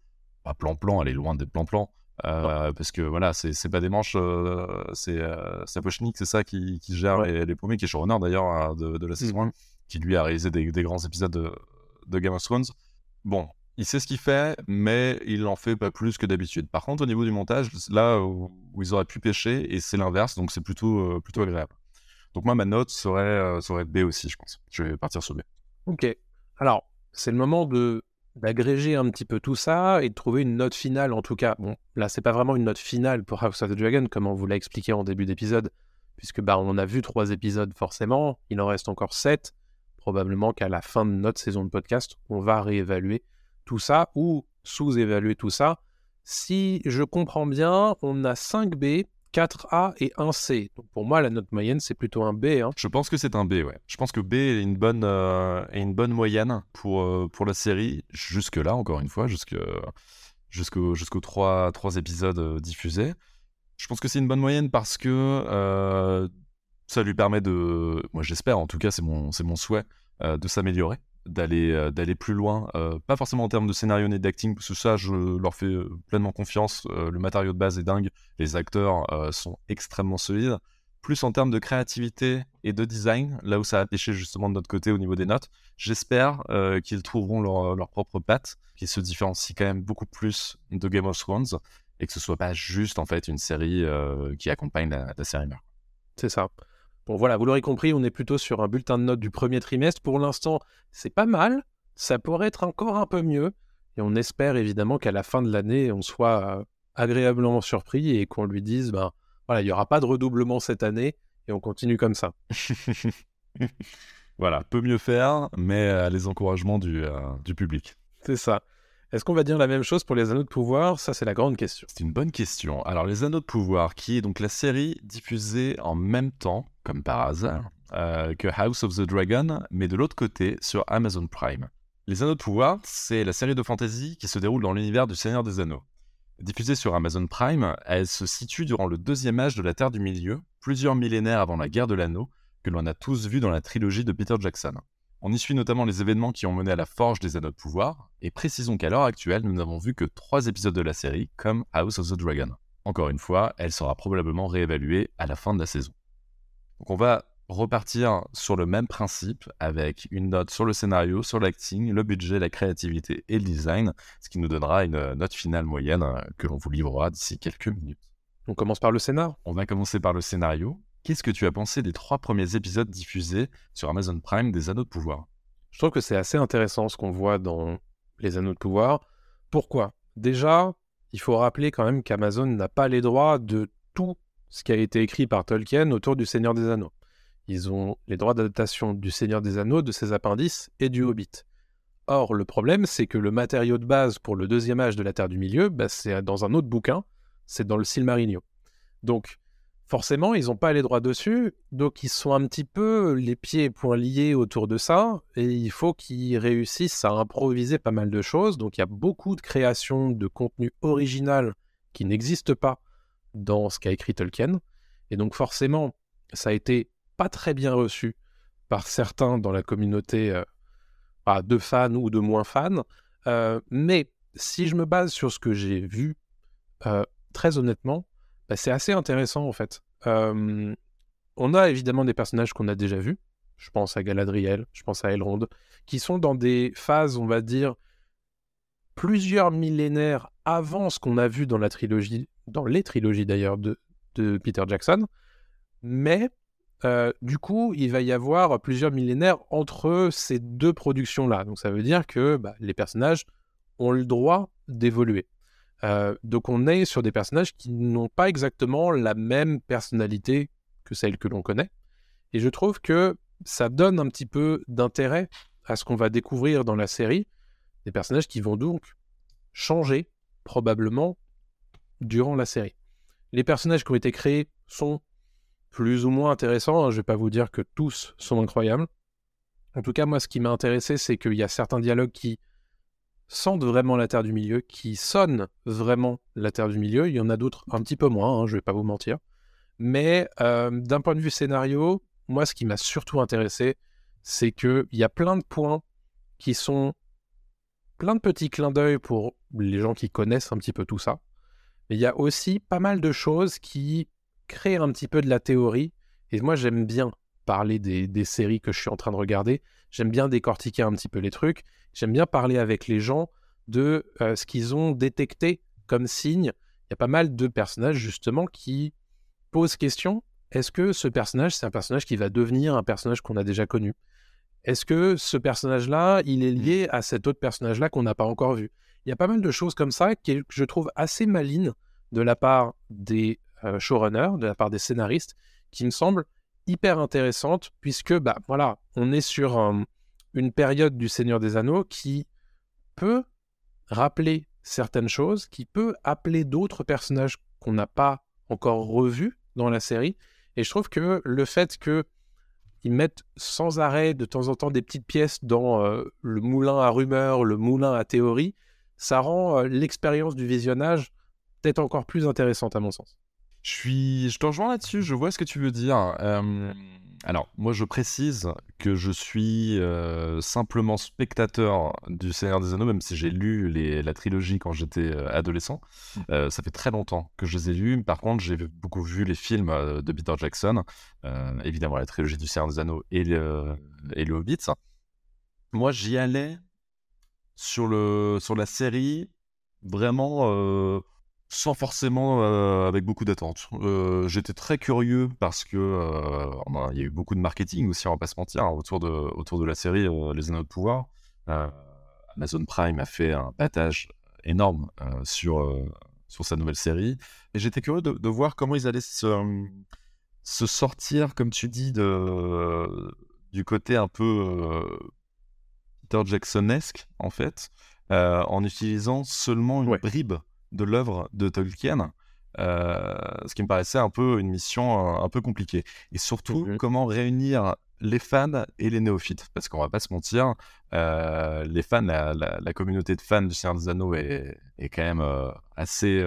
pas plan-plan, elle est loin des plan-plan. euh, parce que voilà, c'est pas des manches, euh, c'est euh, Sapochnik, c'est ça qui, qui gère Ouais. les, les premiers, qui est showrunner d'ailleurs euh, de, de la saison 1, qui lui a réalisé des, grands épisodes de, Game of Thrones. Bon, il sait ce qu'il fait, mais il en fait pas plus que d'habitude. Par contre, au niveau du montage, là où, ils auraient pu pêcher, et c'est l'inverse, donc c'est plutôt, euh, plutôt agréable. Donc moi, ma note serait, euh, serait B aussi, je pense. Je vais partir sur B. Ok. Alors, c'est le moment de d'agréger un petit peu tout ça et de trouver une note finale en tout cas. Bon, là c'est pas vraiment une note finale pour House of the Dragon comme on vous l'a expliqué en début d'épisode puisque bah on a vu trois épisodes forcément, il en reste encore sept. Probablement qu'à la fin de notre saison de podcast, on va réévaluer tout ça ou sous-évaluer tout ça. Si je comprends bien, on a 5 B, 4 A et 1 C. Donc pour moi, la note moyenne, c'est plutôt un B. hein. Je pense que c'est un B, ouais. Je pense que B est une bonne, euh, est une bonne moyenne pour, euh, pour la série. Jusque-là, encore une fois, jusqu'aux trois, trois épisodes euh, diffusés. Je pense que c'est une bonne moyenne parce que ça lui permet de. Moi, j'espère, en tout cas, c'est mon, mon souhait, euh, de s'améliorer, d'aller, euh, plus loin. euh, pas forcément en termes de scénario ni d'acting, parce que ça, je leur fais pleinement confiance. le matériau de base est dingue. Les acteurs sont extrêmement solides plus en termes de créativité et de design, là où ça a pêché justement de notre côté au niveau des notes. J'espère qu'ils trouveront leur, leur propre patte, qu'ils se différencient quand même beaucoup plus de Game of Thrones et que ce soit pas juste en fait une série qui accompagne la, la série mère. C'est ça. Bon voilà, vous l'aurez compris, on est plutôt sur un bulletin de notes du premier trimestre. Pour l'instant, c'est pas mal. Ça pourrait être encore un peu mieux. Et on espère évidemment qu'à la fin de l'année, on soit euh, agréablement surpris et qu'on lui dise, ben voilà, il n'y aura pas de redoublement cette année et on continue comme ça. [LAUGHS] voilà, peut mieux faire, mais à les encouragements du, euh, du public. C'est ça. Est-ce qu'on va dire la même chose pour les anneaux de pouvoir? Ça, c'est la grande question. C'est une bonne question. Alors, Les Anneaux de Pouvoir, qui est donc la série diffusée en même temps, comme par hasard, euh, que House of the Dragon, mais de l'autre côté, sur Amazon Prime. Les Anneaux de Pouvoir, c'est la série de fantasy qui se déroule dans l'univers du Seigneur des Anneaux. Diffusée sur Amazon Prime, elle se situe durant le deuxième âge de la Terre du Milieu, plusieurs millénaires avant la guerre de l'Anneau, que l'on a tous vu dans la trilogie de Peter Jackson. On y suit notamment les événements qui ont mené à la forge des Anneaux de Pouvoir, et précisons qu'à l'heure actuelle, nous n'avons vu que trois épisodes de la série, comme House of the Dragon. Encore une fois, elle sera probablement réévaluée à la fin de la saison. Donc on va repartir sur le même principe, avec une note sur le scénario, sur l'acting, le budget, la créativité et le design, ce qui nous donnera une note finale moyenne euh, que l'on vous livrera d'ici quelques minutes. On commence par le scénar? On va commencer par le scénario. Qu'est-ce que tu as pensé des trois premiers épisodes diffusés sur Amazon Prime des Anneaux de Pouvoir? Je trouve que c'est assez intéressant ce qu'on voit dans les anneaux de pouvoir. Pourquoi? Déjà, il faut rappeler quand même qu'Amazon n'a pas les droits de tout ce qui a été écrit par Tolkien autour du Seigneur des Anneaux. Ils ont les droits d'adaptation du Seigneur des Anneaux, de ses appendices et du Hobbit. Or, le problème, c'est que le matériau de base pour le deuxième âge de la Terre du Milieu, bah, c'est dans un autre bouquin, c'est dans le Silmarillion. Donc, forcément, ils n'ont pas les droits dessus, donc ils sont un petit peu les pieds et poings liés autour de ça, et il faut qu'ils réussissent à improviser pas mal de choses. Donc, il y a beaucoup de créations de contenu original qui n'existent pas dans ce qu'a écrit Tolkien, et donc forcément, ça a été pas très bien reçu par certains dans la communauté euh, de fans ou de moins fans. Euh, mais si je me base sur ce que j'ai vu, euh, très honnêtement, bah, c'est assez intéressant en fait. on a évidemment des personnages qu'on a déjà vus. Je pense à Galadriel, je pense à Elrond, qui sont dans des phases, on va dire, plusieurs millénaires avant ce qu'on a vu dans la trilogie, dans les trilogies d'ailleurs de, Peter Jackson. Mais euh, du coup, il va y avoir plusieurs millénaires entre ces deux productions-là. Donc ça veut dire que bah, les personnages ont le droit d'évoluer. Euh, donc on est sur des personnages qui n'ont pas exactement la même personnalité que celle que l'on connaît. Et je trouve que ça donne un petit peu d'intérêt à ce qu'on va découvrir dans la série. Des personnages qui vont donc changer probablement durant la série. Les personnages qui ont été créés sont plus ou moins intéressants. Hein. Je ne vais pas vous dire que tous sont incroyables. En tout cas, moi, ce qui m'a intéressé, c'est qu'il y a certains dialogues qui sentent vraiment la Terre du Milieu, qui sonnent vraiment la Terre du Milieu. Il y en a d'autres un petit peu moins, hein, je ne vais pas vous mentir. Mais euh, d'un point de vue scénario, moi, ce qui m'a surtout intéressé, c'est qu'il y a plein de points qui sont plein de petits clins d'œil pour les gens qui connaissent un petit peu tout ça. Mais il y a aussi pas mal de choses qui créer un petit peu de la théorie. Et moi, j'aime bien parler des, séries que je suis en train de regarder. J'aime bien décortiquer un petit peu les trucs. J'aime bien parler avec les gens de euh, ce qu'ils ont détecté comme signe. Il y a pas mal de personnages, justement, qui posent question. Est-ce que ce personnage, c'est un personnage qui va devenir un personnage qu'on a déjà connu? Est-ce que ce personnage-là, il est lié à cet autre personnage-là qu'on n'a pas encore vu? Il y a pas mal de choses comme ça que je trouve assez malines de la part des euh, showrunner, de la part des scénaristes, qui me semble hyper intéressante, puisque, bah voilà, on est sur une période du Seigneur des Anneaux qui peut rappeler certaines choses, qui peut appeler d'autres personnages qu'on n'a pas encore revus dans la série. Et je trouve que le fait que ils mettent sans arrêt de temps en temps des petites pièces dans euh, le moulin à rumeurs, le moulin à théorie, ça rend euh, l'expérience du visionnage peut-être encore plus intéressante à mon sens. Je suis, je te rejoins là-dessus. Je vois ce que tu veux dire. Euh, alors, moi, je précise que je suis euh, simplement spectateur du Seigneur des Anneaux, même si j'ai lu les, la trilogie quand j'étais euh, adolescent. Mmh. ça fait très longtemps que je les ai lus. Par contre, j'ai beaucoup vu les films de Peter Jackson, évidemment la trilogie du Seigneur des Anneaux et le, et le Hobbit. Moi, j'y allais sur le sur la série vraiment sans forcément euh, avec beaucoup d'attentes. Euh, j'étais très curieux parce que euh, il y a eu beaucoup de marketing aussi, on va pas se mentir, hein, autour, de, autour de la série Les Anneaux de Pouvoir. Amazon Prime a fait un battage énorme sur, sur sa nouvelle série. Et j'étais curieux de, voir comment ils allaient se, se sortir, comme tu dis, de, du côté un peu Peter Jacksonesque, en fait, en utilisant seulement une bribe de l'œuvre de Tolkien. Euh, ce qui me paraissait un peu une mission euh, un, peu compliquée. Et surtout, mhm. comment réunir les fans et les néophytes. Parce qu'on va pas se mentir, euh, les fans, la, communauté de fans du Seigneur des Anneaux est, quand même assez,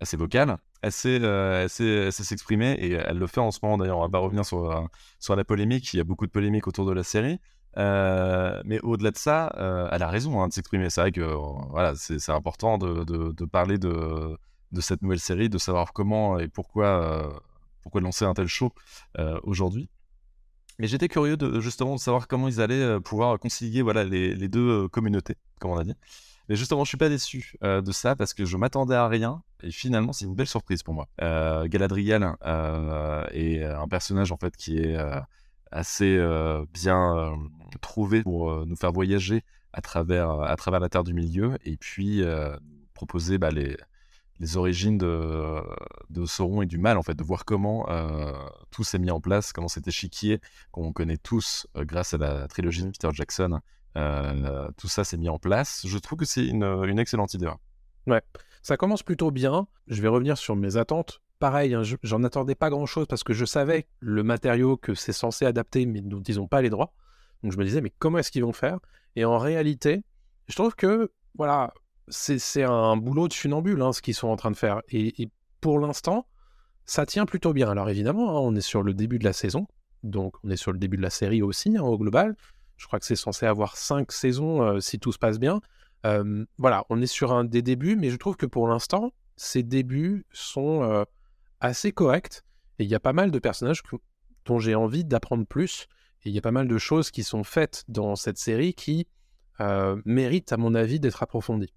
assez vocale, assez, assez, s'exprimer, et elle le fait en ce moment d'ailleurs. On va pas revenir sur, sur la polémique, il y a beaucoup de polémiques autour de la série. Euh, mais au-delà de ça, euh, elle a raison hein, de s'exprimer. C'est vrai que euh, voilà, c'est important de, parler de, cette nouvelle série, de savoir comment et pourquoi, pourquoi lancer un tel show aujourd'hui. Mais j'étais curieux de justement de savoir comment ils allaient pouvoir concilier voilà, les, les, deux communautés, comme on a dit. Mais justement, je suis pas déçu de ça parce que je m'attendais à rien et finalement, c'est une belle surprise pour moi. Galadriel est un personnage en fait qui est assez bien trouvé pour nous faire voyager à travers, à travers la Terre du Milieu et puis proposer bah, les, les origines de, de Sauron et du mal, en fait, de voir comment euh, tout s'est mis en place, comment cet échiquier qu'on connaît tous euh, grâce à la trilogie de Peter Jackson, euh, tout ça s'est mis en place. Je trouve que c'est une, une excellente idée. Ouais, ça commence plutôt bien. Je vais revenir sur mes attentes. Pareil, hein, je- j'en attendais pas grand-chose parce que je savais le matériau que c'est censé adapter, mais dont ils n'ont pas les droits. Donc je me disais, mais comment est-ce qu'ils vont faire? Et en réalité, je trouve que, voilà, c'est un boulot de funambule, hein, ce qu'ils sont en train de faire. Et, pour l'instant, ça tient plutôt bien. Alors évidemment, hein, on est sur le début de la saison, donc on est sur le début de la série aussi, au global. Je crois que c'est censé avoir cinq saisons euh, si tout se passe bien. Euh, voilà, on est sur un des débuts, mais je trouve que pour l'instant, ces débuts sont euh, assez corrects. Et il y a pas mal de personnages dont j'ai envie d'apprendre plus. Et il y a pas mal de choses qui sont faites dans cette série qui euh, méritent, à mon avis, d'être approfondies.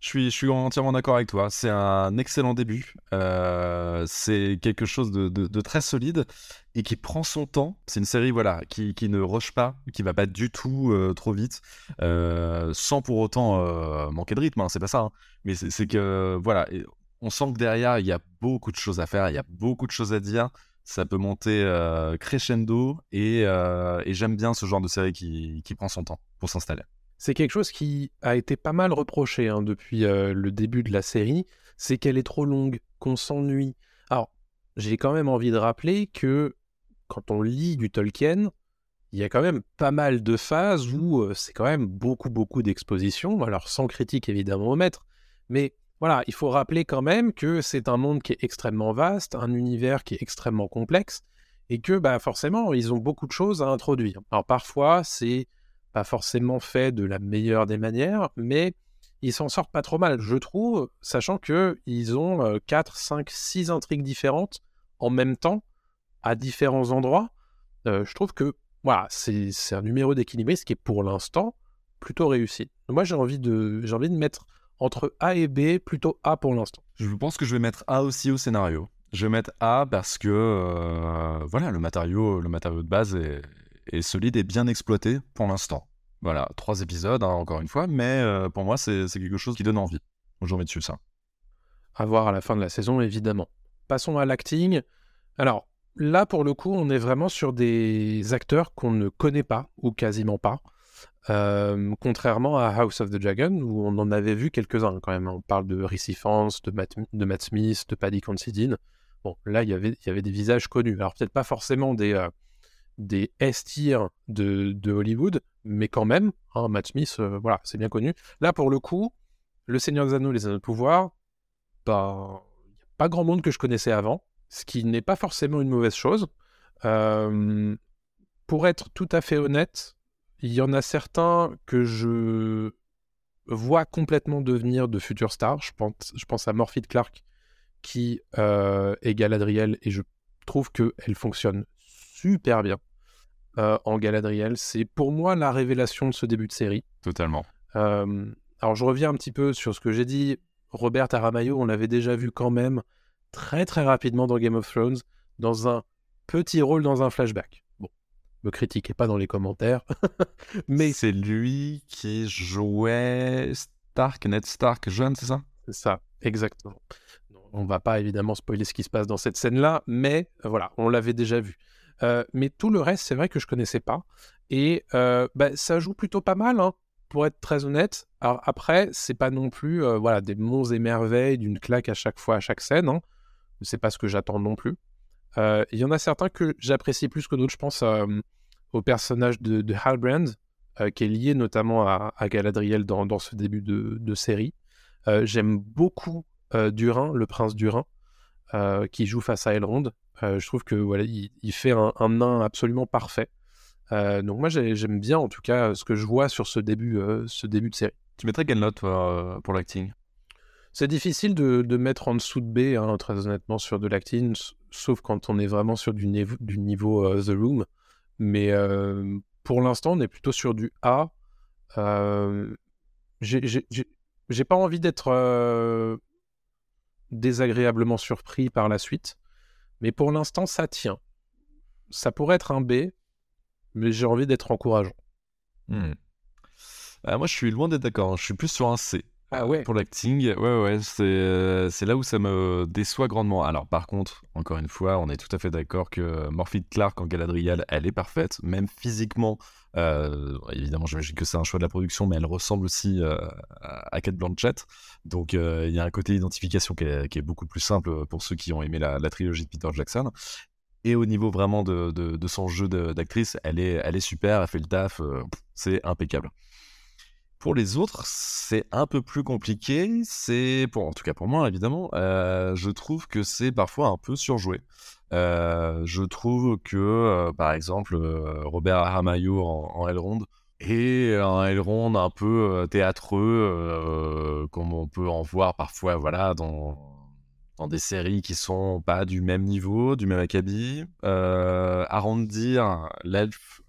Je suis, je suis entièrement d'accord avec toi. C'est un excellent début. Euh, c'est quelque chose de, de- très solide et qui prend son temps. C'est une série voilà qui, qui ne rush pas, qui va pas du tout euh, trop vite, sans pour autant manquer de rythme. hein, c'est pas ça. hein. Mais c'est que voilà, on sent que derrière il y a beaucoup de choses à faire, il y a beaucoup de choses à dire. Ça peut monter euh, crescendo et, euh, et j'aime bien ce genre de série qui, prend son temps pour s'installer. C'est quelque chose qui a été pas mal reproché hein, depuis euh, le début de la série, c'est qu'elle est trop longue, qu'on s'ennuie. Alors, j'ai quand même envie de rappeler que quand on lit du Tolkien, il y a quand même pas mal de phases où c'est quand même beaucoup, beaucoup d'expositions, alors sans critique évidemment au maître, mais voilà, il faut rappeler quand même que c'est un monde qui est extrêmement vaste, un univers qui est extrêmement complexe, et que bah, forcément, ils ont beaucoup de choses à introduire. Alors parfois, c'est pas forcément fait de la meilleure des manières, mais ils s'en sortent pas trop mal, je trouve, sachant que ils ont euh, 4, 5, 6 intrigues différentes en même temps, à différents endroits. Euh, je trouve que voilà, c'est un numéro d'équilibriste qui est pour l'instant plutôt réussi. Moi, j'ai envie de j'ai envie de mettre entre A et B, plutôt A pour l'instant. Je pense que je vais mettre A aussi au scénario. Je vais mettre A parce que euh, voilà, le matériau, le matériau de base est, est solide et bien exploité pour l'instant. Voilà, trois épisodes, hein, encore une fois, mais euh, pour moi, c'est quelque chose qui donne envie. Envie dessus ça. À voir à la fin de la saison, évidemment. Passons à l'acting. Alors, là, pour le coup, on est vraiment sur des acteurs qu'on ne connaît pas, ou quasiment pas. Contrairement à House of the Dragon, où on en avait vu quelques-uns quand même. On parle de Ifans, de Matt, de Matt Smith, de Paddy Considine. Bon, là, il y avait, il y avait des visages connus. Alors, peut-être pas forcément des, euh, des S-tier de, Hollywood, mais quand même, hein, Matt Smith, euh, voilà, c'est bien connu. Là, pour le coup, Le Seigneur des Anneaux, les Anneaux de Pouvoir, bah, n'y a pas grand monde que je connaissais avant, ce qui n'est pas forcément une mauvaise chose. Pour être tout à fait honnête, il y en a certains que je vois complètement devenir de futurs stars. Je pense, je pense à Morphy Clark, qui euh, est Galadriel, et je trouve qu'elle fonctionne super bien euh, en Galadriel. C'est pour moi la révélation de ce début de série. Totalement. Euh, alors je reviens un petit peu sur ce que j'ai dit. Robert Aramayo, on l'avait déjà vu quand même très très rapidement dans Game of Thrones, dans un petit rôle dans un flashback. Me critiquez pas dans les commentaires, [LAUGHS] mais c'est lui qui jouait Stark, Ned Stark jeune, c'est ça? C'est ça, exactement. On va pas évidemment spoiler ce qui se passe dans cette scène-là, mais euh, voilà, on l'avait déjà vu. Euh, mais tout le reste, c'est vrai que je connaissais pas. Et euh, bah, ça joue plutôt pas mal, hein, pour être très honnête. Alors après, c'est pas non plus euh, voilà, des monts et merveilles d'une claque à chaque fois, à chaque scène. Hein. C'est pas ce que j'attends non plus. Euh, Il y en a certains que j'apprécie plus que d'autres. Je pense euh, au personnage de, de Halbrand, euh, qui est lié notamment à, à Galadriel dans, dans ce début de, de série. J'aime beaucoup Durin, le prince Durin, qui joue face à Elrond. Je trouve que voilà, il, il fait un, un nain absolument parfait. Euh, donc moi j'ai- j'aime bien en tout cas ce que je vois sur ce début, euh, ce début de série. Tu mettrais quelle note euh, pour l'acting? C'est difficile de, de mettre en dessous de B, hein, très honnêtement, sur de l'acting, sauf quand on est vraiment sur du niveau, euh, The Room. Mais euh, pour l'instant, on est plutôt sur du A. Euh, j'ai- pas envie d'être désagréablement surpris par la suite, mais pour l'instant, ça tient. Ça pourrait être un B, mais j'ai envie d'être encourageant. Hmm. Euh, moi, je suis loin d'être d'accord. hein. Je suis plus sur un C. Ah ouais. Pour l'acting, ouais, ouais, c'est euh, c'est là où ça me déçoit grandement. Alors, par contre, encore une fois, on est tout à fait d'accord que Morphy Clark en Galadriel, elle est parfaite, même physiquement. euh, évidemment, j'imagine que c'est un choix de la production, mais elle ressemble aussi euh, à Kate Blanchett. Donc, euh, il y a un côté identification qui est, qui est beaucoup plus simple pour ceux qui ont aimé la, la trilogie de Peter Jackson. Et au niveau vraiment de, de- de son jeu de- d'actrice, elle est, elle est super, elle fait le taf, c'est impeccable. Pour les autres, c'est un peu plus compliqué. C'est, en tout cas pour moi, évidemment, euh, je trouve que c'est parfois un peu surjoué. Euh, je trouve que, euh, par exemple, Robert Aramayo en, en Elrond est un Elrond un peu théâtreux, comme on peut en voir parfois, voilà, dans, des séries qui sont pas du même niveau, du même acabit. Arondir, l'elfe,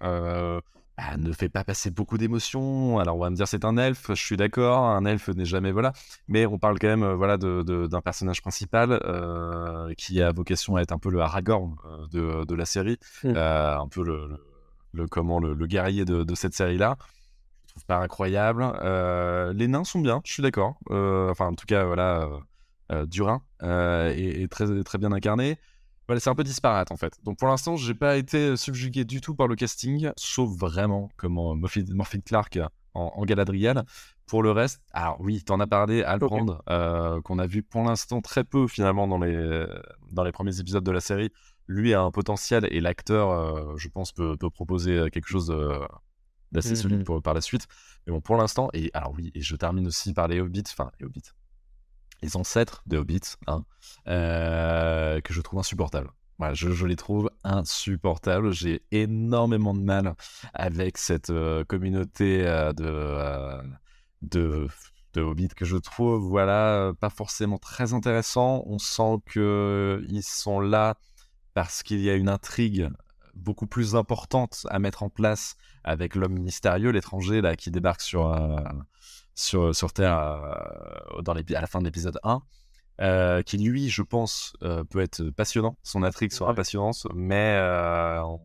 bah, ne fait pas passer beaucoup d'émotions. Alors on va me dire c'est un elfe, je suis d'accord, un elfe n'est jamais voilà, mais on parle quand même euh, voilà de- de- d'un personnage principal euh, qui a vocation à être un peu le Aragorn euh, de, de la série, Mm. Euh, un peu le, le, le- comment le, le guerrier de, de cette série là. Je trouve pas incroyable. Les nains sont bien, je suis d'accord. Enfin en tout cas voilà, Durin est, est très très bien incarné. Voilà, c'est un peu disparate en fait. Donc pour l'instant, j'ai pas été subjugué du tout par le casting, sauf vraiment comment Morphy, Morphy Clark en, en Galadriel. Pour le reste, alors oui, t'en as parlé, Albrand, euh, qu'on a vu pour l'instant très peu finalement dans les, dans les premiers épisodes de la série. Lui a un potentiel et l'acteur, euh, je pense, peut, peut proposer quelque chose de- d'assez solide pour, par la suite. Mais bon, pour l'instant, et alors oui, et je termine aussi par les Hobbits, enfin les Hobbits, les ancêtres des Hobbits, hein, euh, que je trouve insupportables. Je, les trouve insupportables. J'ai énormément de mal avec cette euh, communauté euh, de, Hobbits que je trouve, voilà, pas forcément très intéressant. On sent que ils sont là parce qu'il y a une intrigue beaucoup plus importante à mettre en place avec l'homme mystérieux, l'étranger qui débarque sur sur, sur Terre euh, dans à la fin de l'épisode 1, euh, qui lui, je pense, euh, peut être passionnant. Son intrigue sera Ouais. passionnante, mais on,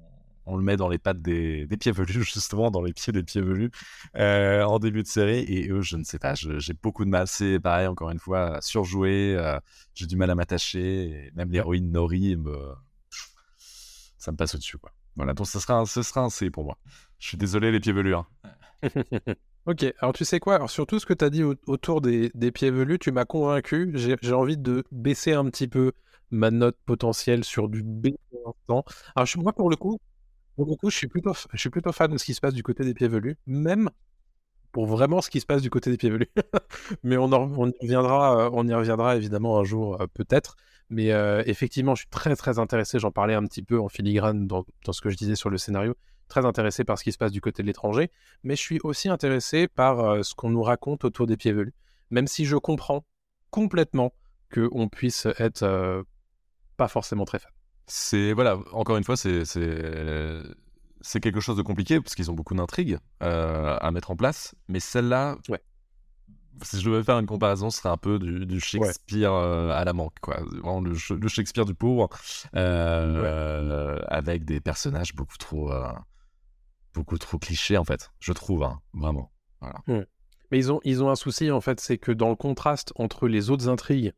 on le met dans les pattes des, des pieds velus, [LAUGHS] justement, dans les pieds des pieds velus, en début de série. Et eux, je ne sais pas, j'ai beaucoup de mal. C'est pareil, encore une fois, surjoué. j'ai du mal à m'attacher. Même l'héroïne Nori, me... ça me passe au-dessus. Quoi. Voilà, donc ce sera, un, ce sera un C pour moi. Je suis désolé, les pieds velus. hein. [LAUGHS] Ok, alors tu sais quoi? Alors surtout ce que tu as dit au- autour des, des pieds velus, tu m'as convaincu. J'ai envie de baisser un petit peu ma note potentielle sur du B pour l'instant. Alors moi pour le coup, pour le coup, je suis plutôt, je suis plutôt fan de ce qui se passe du côté des pieds velus, même pour vraiment ce qui se passe du côté des pieds velus. [LAUGHS] Mais on, on y reviendra, euh, on y reviendra évidemment un jour, euh, peut-être. Mais euh, effectivement, je suis très très intéressé. J'en parlais un petit peu en filigrane dans, dans ce que je disais sur le scénario. Très intéressé par ce qui se passe du côté de l'étranger mais je suis aussi intéressé par euh, ce qu'on nous raconte autour des pieds velus. Même si je comprends complètement qu'on puisse être euh, pas forcément très fan. C'est voilà, encore une fois, c'est c'est quelque chose de compliqué parce qu'ils ont beaucoup d'intrigues euh, à mettre en place, mais celle-là, Ouais. si je devais faire une comparaison, ce serait un peu du, du Shakespeare à la manque, quoi. Vraiment le, Shakespeare du pauvre, avec des personnages beaucoup trop beaucoup trop clichés en fait, je trouve, hein, vraiment. Mais ils ont, ils ont un souci, en fait, c'est que dans le contraste entre les autres intrigues,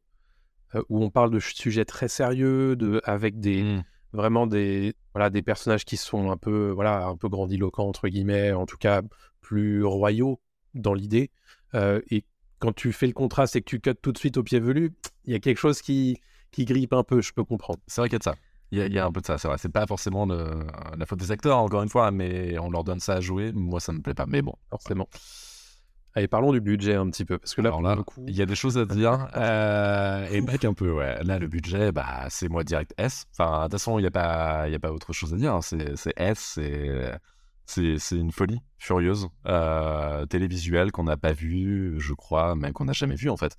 euh, où on parle de sujets très sérieux, de, avec des, Mm. vraiment des, voilà, des personnages qui sont un peu, voilà, un peu grandiloquents, entre guillemets, en tout cas plus royaux dans l'idée. Euh, et quand tu fais le contraste et que tu cut tout de suite au pied velu, il y a quelque chose qui, qui grippe un peu, je peux comprendre. C'est vrai qu'il y a de ça. Il y, a, il y a un peu de ça, c'est vrai. C'est pas forcément le- la faute des acteurs, encore une fois, mais on leur donne ça à jouer. Moi, ça me plaît pas. Mais bon, forcément. Allez, parlons du budget un petit peu, parce que là, coup, il y a des choses à dire. [LAUGHS] euh, et mec, un peu, ouais. Là, le budget, bah, c'est moi direct S. Enfin, de toute façon, il n'y a, pas- y a pas autre chose à dire. hein. C'est c'est S, c'est. C'est c'est une folie furieuse, euh, télévisuelle qu'on n'a pas vue, je crois, même qu'on n'a jamais vue en fait.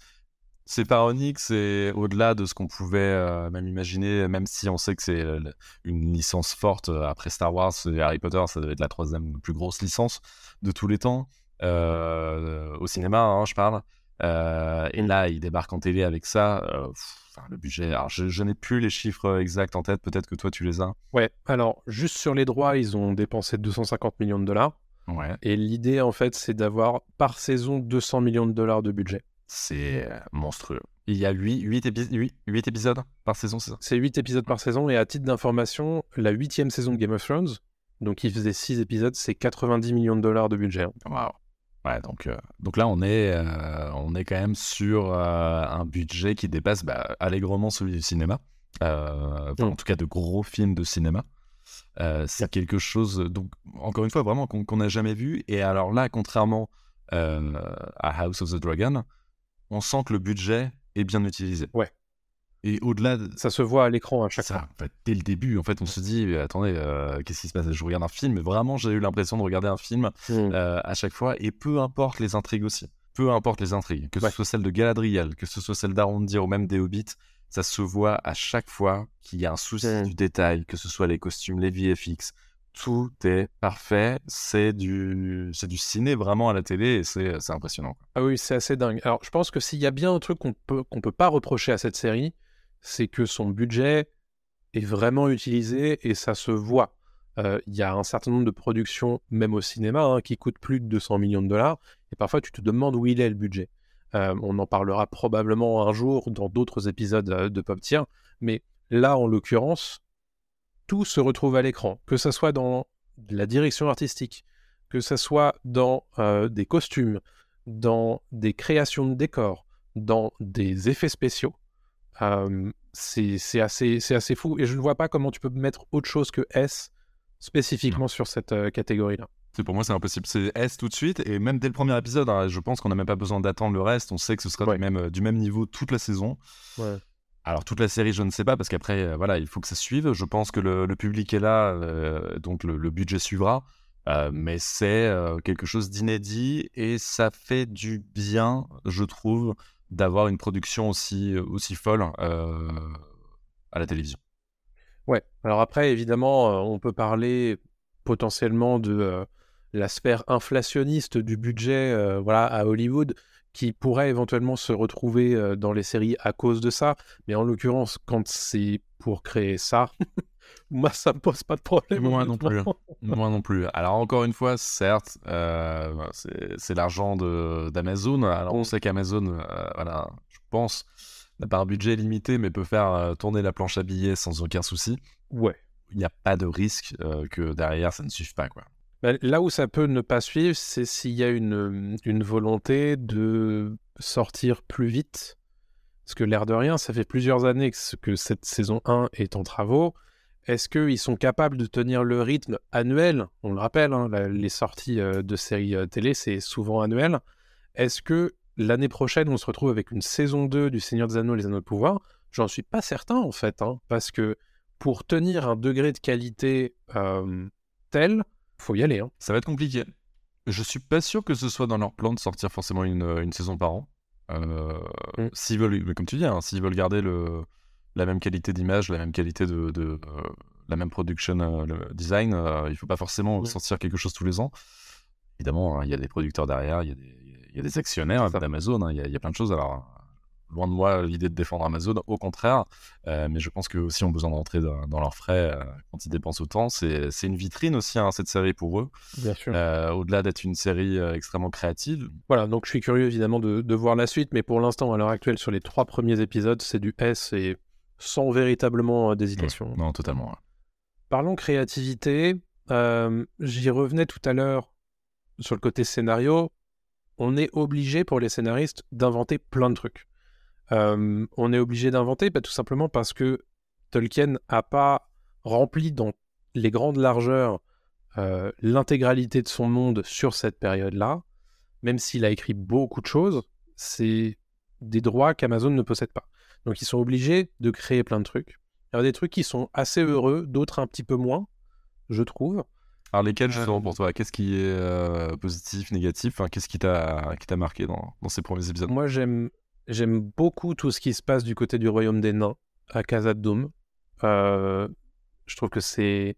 C'est paronique, c'est au-delà de ce qu'on pouvait euh, même imaginer, même si on sait que c'est euh, une licence forte. euh, Après Star Wars et Harry Potter, ça devait être la troisième plus grosse licence de tous les temps, euh, au cinéma, hein, je parle. Et là, il débarque en télé avec ça. pff, le budget, alors je, je n'ai plus les chiffres exacts en tête, peut-être que toi tu les as. Ouais, alors juste sur les droits, ils ont dépensé 250 millions de dollars. Ouais. Et l'idée, en fait, c'est d'avoir par saison 200 millions de dollars de budget. C'est monstrueux. Il y a 8, épisodes par saison, c'est ça? C'est 8 épisodes par saison, et à titre d'information, la huitième saison de Game of Thrones, donc il faisait 6 épisodes, c'est 90 millions de dollars de budget. hein. Waouh. Ouais, donc, euh, donc là, on est, euh, on est quand même sur euh, un budget qui dépasse bah, allègrement celui du cinéma. Euh, enfin, Mm. En tout cas, de gros films de cinéma. Euh, c'est quelque chose, donc, encore une fois, vraiment qu'on n'a jamais vu. Et alors là, contrairement euh, à House of the Dragon, on sent que le budget est bien utilisé. Ouais. Et au-delà de, Ça se voit à l'écran à chaque ça, fois. en fait, dès le début, en fait, on se dit, attendez, euh, qu'est-ce qui se passe? Je regarde un film, mais vraiment, j'ai eu l'impression de regarder un film Mm. euh, à chaque fois, et peu importe les intrigues aussi. Peu importe les intrigues, que Ouais. ce soit celle de Galadriel, que ce soit celle d'Arondir ou même des Hobbits, ça se voit à chaque fois qu'il y a un souci Mm. du détail, que ce soit les costumes, les VFX, tout est parfait. C'est du, c'est du ciné vraiment à la télé, et c'est c'est impressionnant. Ah oui, c'est assez dingue. Alors, je pense que s'il y a bien un truc qu'on peut qu'on peut pas reprocher à cette série, c'est que son budget est vraiment utilisé et ça se voit. Euh, Il y a un certain nombre de productions, même au cinéma, hein, qui coûtent plus de 200 millions de dollars. Et parfois, tu te demandes où il est le budget. Euh, on en parlera probablement un jour dans d'autres épisodes euh, de Pop Tier. Mais là, en l'occurrence, tout se retrouve à l'écran. Que ce soit dans la direction artistique, que ce soit dans euh, des costumes, dans des créations de décors, dans des effets spéciaux. Euh, c'est assez, c'est assez fou. Et je ne vois pas comment tu peux mettre autre chose que S spécifiquement sur cette euh, catégorie-là. C'est pour moi, c'est impossible. C'est S tout de suite, et même dès le premier épisode, hein, je pense qu'on n'a même pas besoin d'attendre le reste. On sait que ce sera Ouais. du, même, du même niveau toute la saison. Alors toute la série, je ne sais pas parce qu'après, euh, voilà, il faut que ça suive. Je pense que le, public est là, euh, donc le, budget suivra. Euh, mais c'est quelque chose d'inédit et ça fait du bien, je trouve, d'avoir une production aussi aussi folle à la télévision. Ouais. Alors après, évidemment, on peut parler potentiellement de la sphère inflationniste du budget voilà, à Hollywood qui pourrait éventuellement se retrouver euh, dans les séries à cause de ça. Mais en l'occurrence, quand c'est pour créer ça, [LAUGHS] moi, ça me pose pas de problème. Moi non honnêtement. Moi non plus. Alors encore une fois, certes, euh, c'est l'argent d'Amazon. Alors on sait qu'Amazon, euh, voilà, je pense, n'a pas un budget limité, mais peut faire euh, tourner la planche à billets sans aucun souci. Ouais. Il n'y a pas de risque que derrière ça ne suive pas, quoi. Bah, Là où ça peut ne pas suivre, c'est s'il y a une, une volonté de sortir plus vite. Parce que l'air de rien, ça fait plusieurs années que, ce- que cette saison 1 est en travaux. Est-ce qu'ils sont capables de tenir le rythme annuel? On le rappelle, hein, les sorties euh, de séries euh, télé, c'est souvent annuel. Est-ce que l'année prochaine, on se retrouve avec une saison 2 du Seigneur des Anneaux, les Anneaux de Pouvoir? J'en suis pas certain, en fait. hein, parce que pour tenir un degré de qualité euh, tel, faut y aller. hein. Ça va être compliqué. Je suis pas sûr que ce soit dans leur plan de sortir forcément une, une saison par an. Euh, Mm. S'ils veulent, mais comme tu dis, hein, s'ils veulent garder le, la même qualité d'image, la même qualité de, de, euh, la même production euh, le design, euh, il faut pas forcément Mm. sortir quelque chose tous les ans. Évidemment, hein, il y a des producteurs derrière, il y a des, il y a des actionnaires d'Amazon, hein, il y, y a plein de choses. Alors, loin de moi l'idée de défendre Amazon, au contraire, euh, mais je pense qu'eux aussi ont besoin de rentrer dans, dans leurs frais euh, quand ils dépensent autant. C'est une vitrine aussi, hein, cette série pour eux. Bien sûr. Euh, Au-delà d'être une série euh, extrêmement créative, Voilà, donc je suis curieux évidemment de, de voir la suite, mais pour l'instant, à l'heure actuelle, sur les trois premiers épisodes, c'est du S et sans véritablement euh, d'hésitation. non, totalement. ouais. Parlons créativité. euh, J'y revenais tout à l'heure sur le côté scénario. On est obligé pour les scénaristes d'inventer plein de trucs. Euh, on est obligé d'inventer bah, tout simplement parce que Tolkien n'a pas rempli dans les grandes largeurs euh, l'intégralité de son monde sur cette période-là. Même s'il a écrit beaucoup de choses, c'est des droits qu'Amazon ne possède pas. Donc ils sont obligés de créer plein de trucs. Il y a des trucs qui sont assez heureux, d'autres un petit peu moins, je trouve. Alors, lesquels, Euh, justement, pour toi? Qu'est-ce qui est euh, positif, négatif? Enfin, Qu'est-ce qui t'a qui t'a marqué dans, dans ces premiers épisodes? Moi, j'aime j'aime beaucoup tout ce qui se passe du côté du royaume des nains à Khazad-dûm. Euh, je trouve que c'est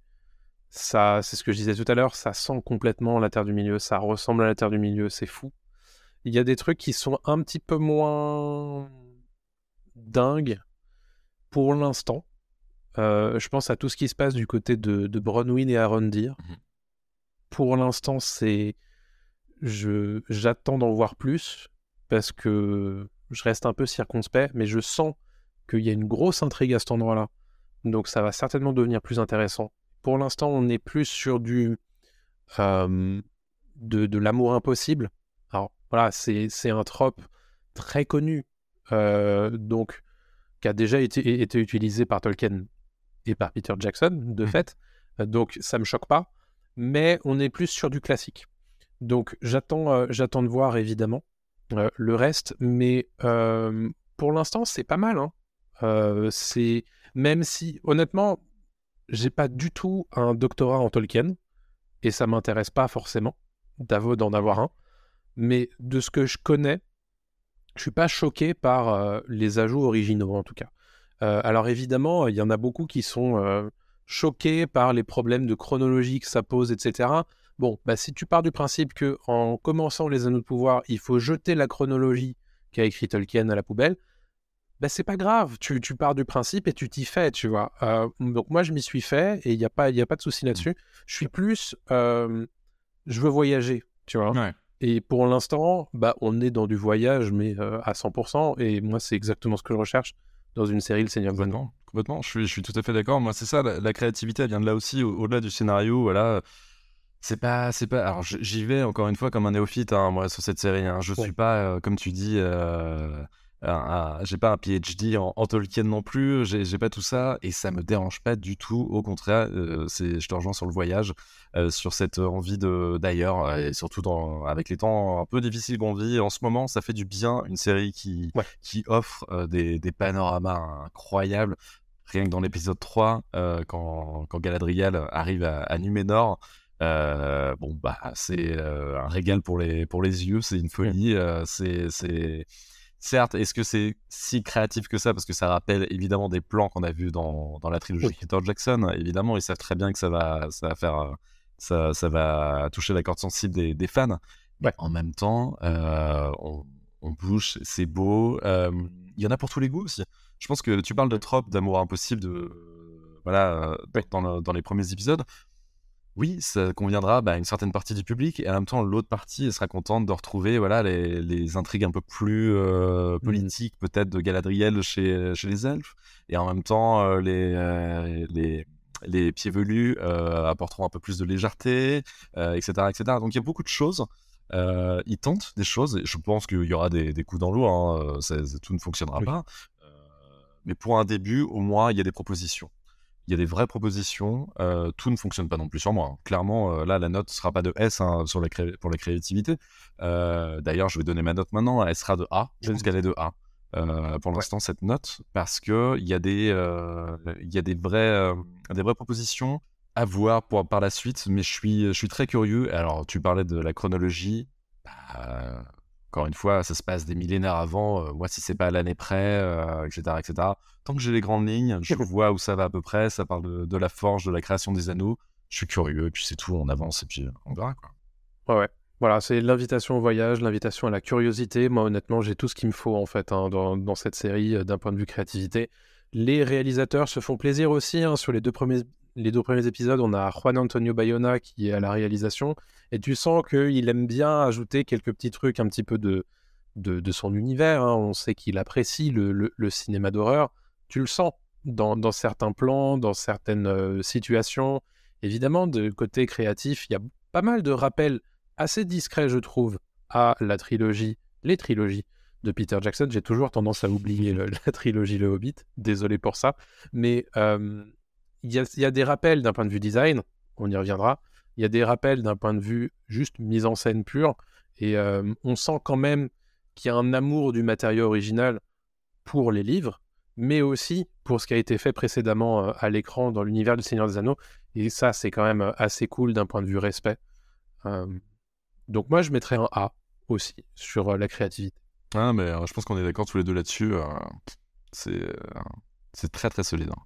ça, c'est ce que je disais tout à l'heure, ça sent complètement la Terre du Milieu, ça ressemble à la Terre du Milieu, c'est fou. Il y a des trucs qui sont un petit peu moins dingues pour l'instant. Euh, je pense à tout ce qui se passe du côté de, de Bronwyn et Arondir. Mhm. Pour l'instant, c'est je j'attends d'en voir plus parce que je reste un peu circonspect, mais je sens qu'il y a une grosse intrigue à cet endroit-là. Donc ça va certainement devenir plus intéressant. Pour l'instant, on est plus sur du euh, de, de l'amour impossible. Alors voilà, c'est un trope très connu, euh, donc qui a déjà été, été utilisé par Tolkien et par Peter Jackson, de mmh. fait. Donc ça me choque pas, mais on est plus sur du classique. Donc j'attends euh, j'attends de voir évidemment le reste, mais pour l'instant c'est pas mal. Hein. c'est même si honnêtement j'ai pas du tout un doctorat en Tolkien et ça m'intéresse pas forcément d'en avoir un, mais de ce que je connais, je suis pas choqué par les ajouts originaux en tout cas. alors évidemment, il y en a beaucoup qui sont choqués par les problèmes de chronologie que ça pose, etc. Bon, bah, si tu pars du principe que en commençant les anneaux de pouvoir, il faut jeter la chronologie qu'a écrit Tolkien à la poubelle, bah, c'est pas grave. Tu, pars du principe et tu t'y fais, tu vois. Euh, donc moi, je m'y suis fait et il n'y a, pas, y a pas de souci là-dessus. Je suis plus. Euh, je veux voyager, tu vois. Et pour l'instant, bah, on est dans du voyage, mais euh, à 100%. Et moi, c'est exactement ce que je recherche dans une série Le Seigneur des Complètement, je suis, je suis tout à fait d'accord. Moi, c'est ça, la, créativité, elle vient de là aussi, au-delà du scénario. Voilà c'est pas, c'est pas. Alors j'y vais encore une fois comme un néophyte, hein, moi sur cette série. Hein. Je suis pas, euh, comme tu dis, euh, j'ai pas un PhD en, Tolkien non plus. J'ai pas tout ça et ça me dérange pas du tout. Au contraire, euh, c'est, je te rejoins sur le voyage, sur cette envie de d'ailleurs et surtout dans, avec les temps un peu difficiles qu'on vit en ce moment, ça fait du bien une série qui qui offre des, des panoramas incroyables. Rien que dans l'épisode 3, quand, quand Galadriel arrive à, à Numénor, euh, bon, bah, c'est euh, un régal pour les, pour les yeux, c'est une folie. Euh, c'est, c'est... Certes, est-ce que c'est si créatif que ça? Parce que ça rappelle évidemment des plans qu'on a vus dans, dans la trilogie de Peter Jackson. Évidemment, ils savent très bien que ça va, ça va faire. Ça, ça va toucher la corde sensible des, des fans. Mais en même temps, on, on, bouge, c'est beau. Il y en a pour tous les goûts aussi. Je pense que tu parles de trope d'amour impossible de voilà dans, dans, les premiers épisodes oui, ça conviendra bah, à une certaine partie du public, et en même temps, l'autre partie sera contente de retrouver voilà, les, intrigues un peu plus euh, mmh. politiques, peut-être de Galadriel chez, chez les elfes, et en même temps, euh, les, euh, les, les, pieds velus apporteront un peu plus de légèreté, etc., etc. Donc il y a beaucoup de choses. ils tentent des choses, et je pense qu'il y aura des, des coups dans l'eau, hein, tout ne fonctionnera pas. mais pour un début, au moins, il y a des propositions il y a des vraies propositions. Euh, tout ne fonctionne pas non plus sur moi. Hein. Clairement, euh, là, la note ne sera pas de S hein, sur la pour la créativité. Euh, d'ailleurs, je vais donner ma note maintenant. Elle sera de A. Je pense qu'elle est de A. pour l'instant, cette note, parce qu'il y a des, il y a des, vrais, des vraies propositions à voir pour, par la suite, mais je suis, je suis très curieux. Alors, tu parlais de la chronologie. Bah, encore une fois, ça se passe des millénaires avant. Euh, moi, si c'est pas à l'année près, etc., euh, etc. Tant que j'ai les grandes lignes, je [LAUGHS] vois où ça va à peu près. Ça parle de, la forge, de la création des anneaux. Je suis curieux, et puis c'est tout. On avance et puis on verra quoi. Ouais, ouais. Voilà, c'est l'invitation au voyage, l'invitation à la curiosité. Moi, honnêtement, j'ai tout ce qu'il me faut en fait hein, dans, cette série euh, d'un point de vue créativité. Les réalisateurs se font plaisir aussi hein, sur les deux premiers les deux premiers épisodes, on a Juan Antonio Bayona qui est à la réalisation, et tu sens qu'il aime bien ajouter quelques petits trucs, un petit peu de, de, son univers. Hein. On sait qu'il apprécie le, cinéma d'horreur. Tu le sens dans, certains plans, dans certaines euh, situations. Évidemment, de côté créatif, il y a pas mal de rappels assez discrets, je trouve, à la trilogie, les trilogies de Peter Jackson. J'ai toujours tendance à oublier [LAUGHS] la trilogie Le Hobbit. Désolé pour ça. Mais euh, il y, a, des rappels d'un point de vue design, on y reviendra. Il y a des rappels d'un point de vue juste mise en scène pure. Et euh, on sent quand même qu'il y a un amour du matériau original pour les livres, mais aussi pour ce qui a été fait précédemment euh, à l'écran dans l'univers du Seigneur des Anneaux. Et ça, c'est quand même euh, assez cool d'un point de vue respect. donc moi, je mettrais un A aussi sur la créativité. Ah, mais je pense qu'on est d'accord tous les deux là-dessus. c'est très très solide. Hein.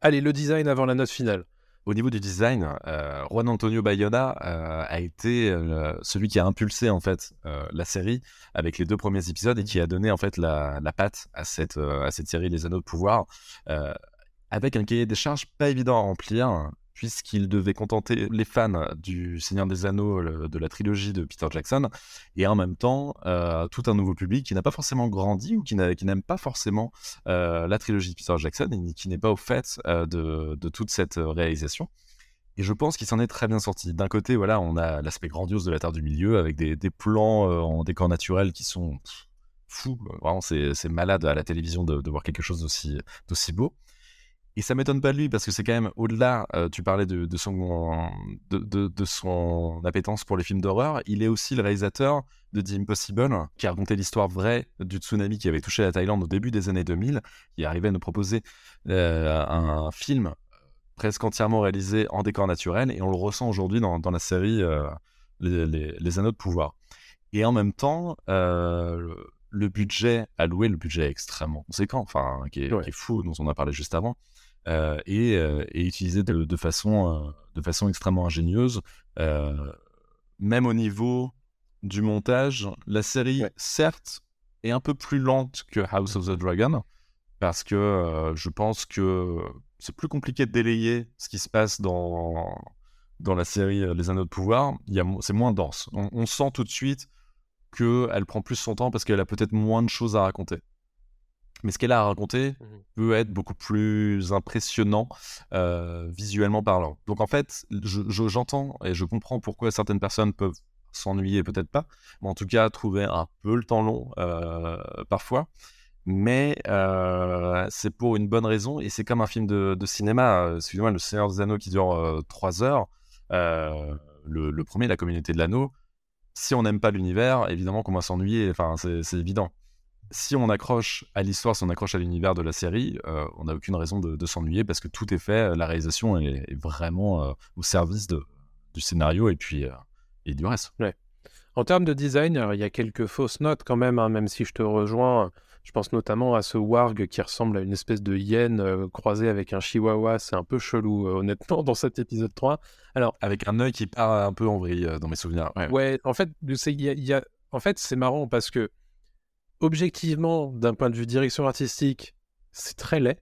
Allez, le design avant la note finale. Au niveau du design, euh, Juan Antonio Bayona euh, a été euh, celui qui a impulsé en fait la série avec les deux premiers épisodes et qui a donné en fait la, patte à cette, à cette série Les Anneaux de Pouvoir avec un cahier des charges pas évident à remplir. Puisqu'il devait contenter les fans du Seigneur des Anneaux, de la trilogie de Peter Jackson, et en même temps euh, tout un nouveau public qui n'a pas forcément grandi ou qui n'a- qui n'aime pas forcément euh, la trilogie de Peter Jackson et qui n'est pas au fait euh, de, toute cette réalisation. Et je pense qu'il s'en est très bien sorti. D'un côté, voilà, on a l'aspect grandiose de la Terre du Milieu avec des, plans en décor naturel qui sont fous. C'est malade à la télévision de, voir quelque chose d'aussi beau. Et ça m'étonne pas de lui parce que c'est quand même au-delà. euh, tu parlais de, de son de, de- de son appétence pour les films d'horreur. Il est aussi le réalisateur de The Impossible, qui a raconté l'histoire vraie du tsunami qui avait touché la Thaïlande au début des années 2000, qui arrivait à nous proposer euh, un film presque entièrement réalisé en décor naturel, et on le ressent aujourd'hui dans, dans la série euh, les, les- les Anneaux de pouvoir. Et en même temps, le, le budget alloué, le budget extrêmement conséquent, enfin, qui est, Ouais. qui est fou, dont on a parlé juste avant, euh, et, euh, et utilisé de, de façon, euh, de façon extrêmement ingénieuse, même au niveau du montage. La série, Ouais. certes, est un peu plus lente que House of the Dragon, parce que je pense que c'est plus compliqué de délayer ce qui se passe dans, dans la série Les Anneaux de Pouvoir. C'est moins dense. On, on sent tout de suite qu'elle prend plus son temps parce qu'elle a peut-être moins de choses à raconter. Mais ce qu'elle a à raconter Mhm. peut être beaucoup plus impressionnant euh, visuellement parlant. Donc en fait, je- je- j'entends et je comprends pourquoi certaines personnes peuvent s'ennuyer, peut-être pas, mais en tout cas trouver un peu le temps long euh, parfois. Mais euh, c'est pour une bonne raison et c'est comme un film de, de cinéma. Excusez-moi, Le Seigneur des Anneaux qui dure 3 heures. le, le premier, La Communauté de l'Anneau. Si on n'aime pas l'univers, évidemment qu'on va s'ennuyer. Enfin, c'est évident. Si on accroche à l'histoire, si on accroche à l'univers de la série, euh, on n'a aucune raison de, de s'ennuyer parce que tout est fait. La réalisation est, est vraiment euh, au service de, du scénario et puis euh, et du reste. En termes de design, alors, il y a quelques fausses notes quand même, hein, même si je te rejoins. Je pense notamment à ce warg qui ressemble à une espèce de hyène croisée avec un chihuahua. C'est un peu chelou, honnêtement, [LAUGHS] dans cet épisode 3. Alors, Avec un œil qui part un peu en vrille dans mes souvenirs. Ouais. ouais, en fait, c'est- il y a- il y a- en fait, c'est marrant parce que, objectivement, d'un point de vue direction artistique, c'est très laid.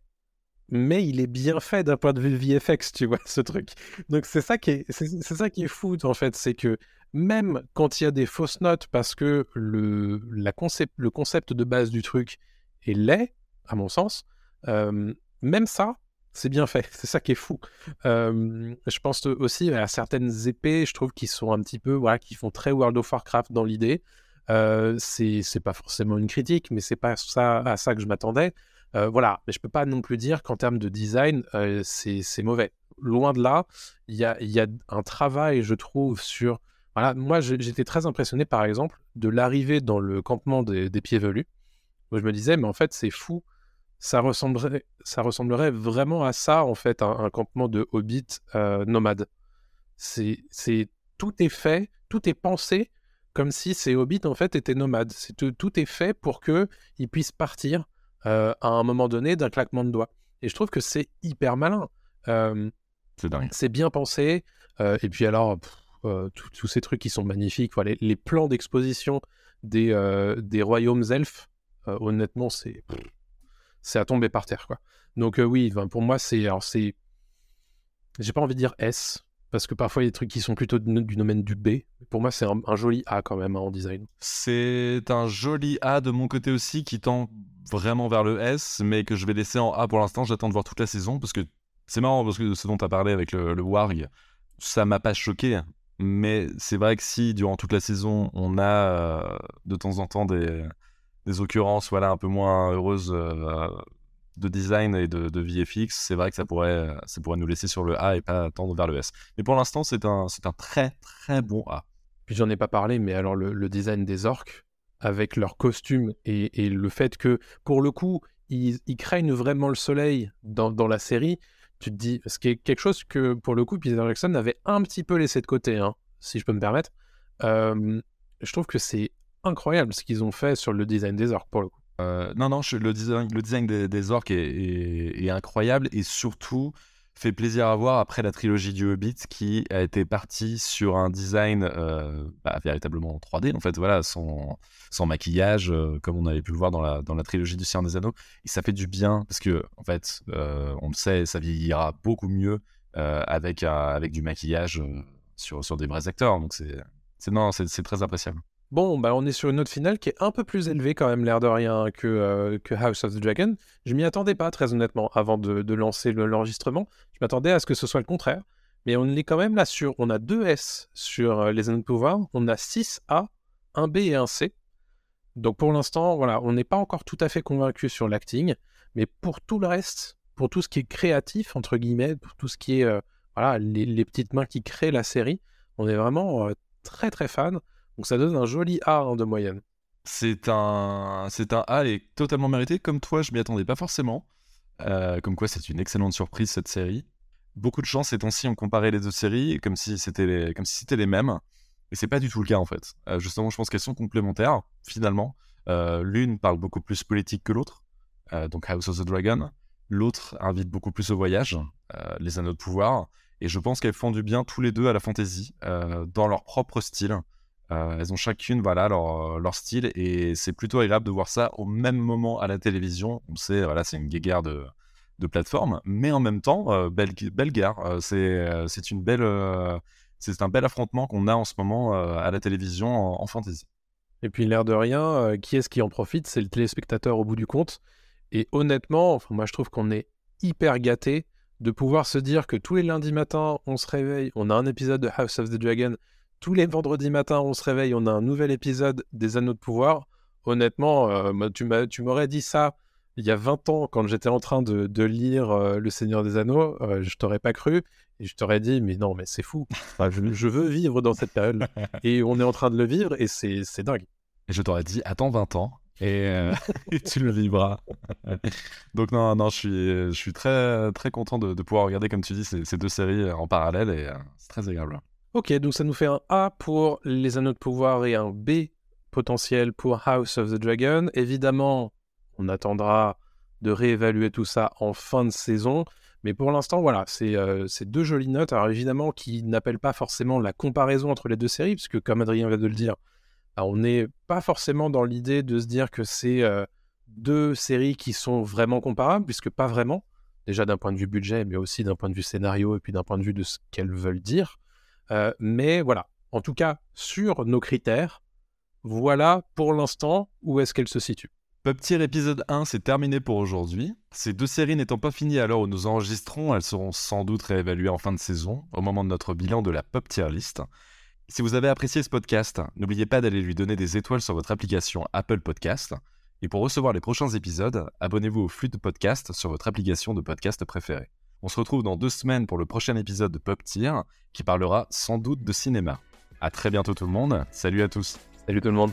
Mais il est bien fait d'un point de vue VFX, tu vois, ce truc. Donc c'est ça qui est, c'est ça qui est fou, en fait, c'est que même quand il y a des fausses notes parce que le, la concept, le concept de base du truc est laid, à mon sens, euh, même ça, c'est bien fait. [LAUGHS] C'est ça qui est fou. Euh, je pense aussi à certaines épées, je trouve, qui sont un petit peu, voilà, qui font très World of Warcraft dans l'idée. Euh, c'est pas forcément une critique, mais c'est pas ça, à ça que je m'attendais. Euh, voilà, mais je peux pas non plus dire qu'en termes de design, euh, c'est mauvais. Loin de là, il y a, y a un travail, je trouve, sur voilà, moi, j'étais très impressionné, par exemple, de l'arrivée dans le campement des, des pieds velus, où je me disais, mais en fait, c'est fou. Ça ressemblerait, ça ressemblerait vraiment à ça, en fait, un, campement de hobbits euh, nomades. C'est, tout est fait, tout est pensé comme si ces hobbits, en fait, étaient nomades. C'est, tout, tout est fait pour qu'ils puissent partir euh, à un moment donné d'un claquement de doigts. Et je trouve que c'est hyper malin. Euh, C'est dingue. c'est bien pensé. euh, et puis alors, tous ces trucs qui sont magnifiques, voilà, les, les plans d'exposition des, des royaumes elfes, honnêtement, c'est c'est à tomber par terre, quoi. Donc oui, ben, pour moi, c'est alors c'est, j'ai pas envie de dire S parce que parfois il y a des trucs qui sont plutôt du, domaine du B. Pour moi, c'est un, joli A quand même hein, en design. C'est un joli A de mon côté aussi qui tend vraiment vers le S, mais que je vais laisser en A pour l'instant. J'attends de voir toute la saison parce que c'est marrant parce que ce dont tu as parlé avec le, le Warg, ça m'a pas choqué. Mais c'est vrai que si durant toute la saison on a euh, de temps en temps des, des occurrences voilà, un peu moins heureuses euh, de design et de, de VFX, c'est vrai que ça pourrait, ça pourrait nous laisser sur le A et pas tendre vers le S. Mais pour l'instant, c'est un, c'est un très très bon A. Puis j'en ai pas parlé, mais alors le, le design des orques, avec leurs costumes et, et le fait que, pour le coup, ils, ils craignent vraiment le soleil dans, dans la série, tu te dis, ce qui est quelque chose que, pour le coup, Peter Jackson avait un petit peu laissé de côté, hein, si je peux me permettre. Euh, je trouve que c'est incroyable ce qu'ils ont fait sur le design des orques, pour le coup. Euh, non, non, le design, des, orques est, incroyable et surtout fait plaisir à voir après la trilogie du Hobbit qui a été partie sur un design euh, bah, véritablement en 3D, en fait, voilà, sans, maquillage, euh, comme on avait pu le voir dans la, trilogie du Seigneur des Anneaux. Et ça fait du bien parce que, en fait, on le sait, ça vieillira beaucoup mieux avec, avec du maquillage sur, sur des vrais acteurs. Donc c'est non, c'est très appréciable. Bon, bah on est sur une note finale qui est un peu plus élevée quand même, l'air de rien, que, euh, House of the Dragon. Je m'y attendais pas, très honnêtement, avant de, lancer le- l'enregistrement. Je m'attendais à ce que ce soit le contraire. Mais on est quand même là sur... On a deux S sur euh, les anneaux de pouvoir, on a 6 A, un B et un C. Donc pour l'instant, voilà, on n'est pas encore tout à fait convaincu sur l'acting. Mais pour tout le reste, pour tout ce qui est créatif, entre guillemets, pour tout ce qui est... euh, voilà, les, petites mains qui créent la série, on est vraiment très très fan. Donc ça donne un joli A hein, de moyenne. C'est un, c'est un A et totalement mérité. Comme toi, je m'y attendais pas forcément. Euh, comme quoi, c'est une excellente surprise cette série. Beaucoup de chance ces temps-ci ont comparé les deux séries comme si c'était les, comme si les mêmes. Et c'est pas du tout le cas en fait. Euh, justement, je pense qu'elles sont complémentaires finalement. Euh, L'une parle beaucoup plus politique que l'autre, donc House of the Dragon. L'autre invite beaucoup plus au voyage, les Anneaux de pouvoir. Et je pense qu'elles font du bien tous les deux à la fantasy, dans leur propre style. Euh, elles ont chacune voilà leur, leur style et c'est plutôt agréable de voir ça au même moment à la télévision. On sait voilà c'est une guéguerre de, de plateforme, mais en même temps euh, belle belle guerre. Euh, c'est euh, c'est une belle euh, c'est un bel affrontement qu'on a en ce moment euh, à la télévision en, fantasy. Et puis l'air de rien, euh, qui est-ce qui en profite? C'est le téléspectateur au bout du compte. Et honnêtement, moi je trouve qu'on est hyper gâté de pouvoir se dire que tous les lundis matins, on se réveille, on a un épisode de House of the Dragon. Tous les vendredis matins, on se réveille, on a un nouvel épisode des Anneaux de pouvoir. Honnêtement, euh, tu m'aurais dit ça il y a 20 ans, quand j'étais en train de, de lire euh, Le Seigneur des Anneaux, euh, je t'aurais pas cru. Et je t'aurais dit, mais non, mais c'est fou. Enfin, je, je veux vivre dans cette période. [LAUGHS] et on est en train de le vivre et c'est dingue. Et je t'aurais dit attends 20 ans et, euh, [LAUGHS] et tu le vivras. [LAUGHS] Donc non non je suis je suis très très content de, de pouvoir regarder comme tu dis ces, ces deux séries en parallèle et c'est très agréable. Ok, donc ça nous fait un A pour les anneaux de pouvoir et un B potentiel pour House of the Dragon. Évidemment, on attendra de réévaluer tout ça en fin de saison. Mais pour l'instant, voilà, c'est euh, deux jolies notes. Alors évidemment, qui n'appellent pas forcément la comparaison entre les deux séries, puisque comme Adrien vient de le dire, bah, on n'est pas forcément dans l'idée de se dire que c'est euh, deux séries qui sont vraiment comparables, puisque pas vraiment. Déjà d'un point de vue budget, mais aussi d'un point de vue scénario et puis d'un point de vue de ce qu'elles veulent dire. Euh, mais voilà, en tout cas, sur nos critères, voilà pour l'instant où est-ce qu'elle se situe. Pop Tier épisode 1, c'est terminé pour aujourd'hui. Ces deux séries n'étant pas finies à l'heure où nous enregistrons, elles seront sans doute réévaluées en fin de saison, au moment de notre bilan de la Pop Tier List. Si vous avez apprécié ce podcast, n'oubliez pas d'aller lui donner des étoiles sur votre application Apple Podcast. Et pour recevoir les prochains épisodes, abonnez-vous au flux de podcast sur votre application de podcast préférée. On se retrouve dans deux semaines pour le prochain épisode de Pop Tier, qui parlera sans doute de cinéma. À très bientôt tout le monde, salut à tous Salut tout le monde.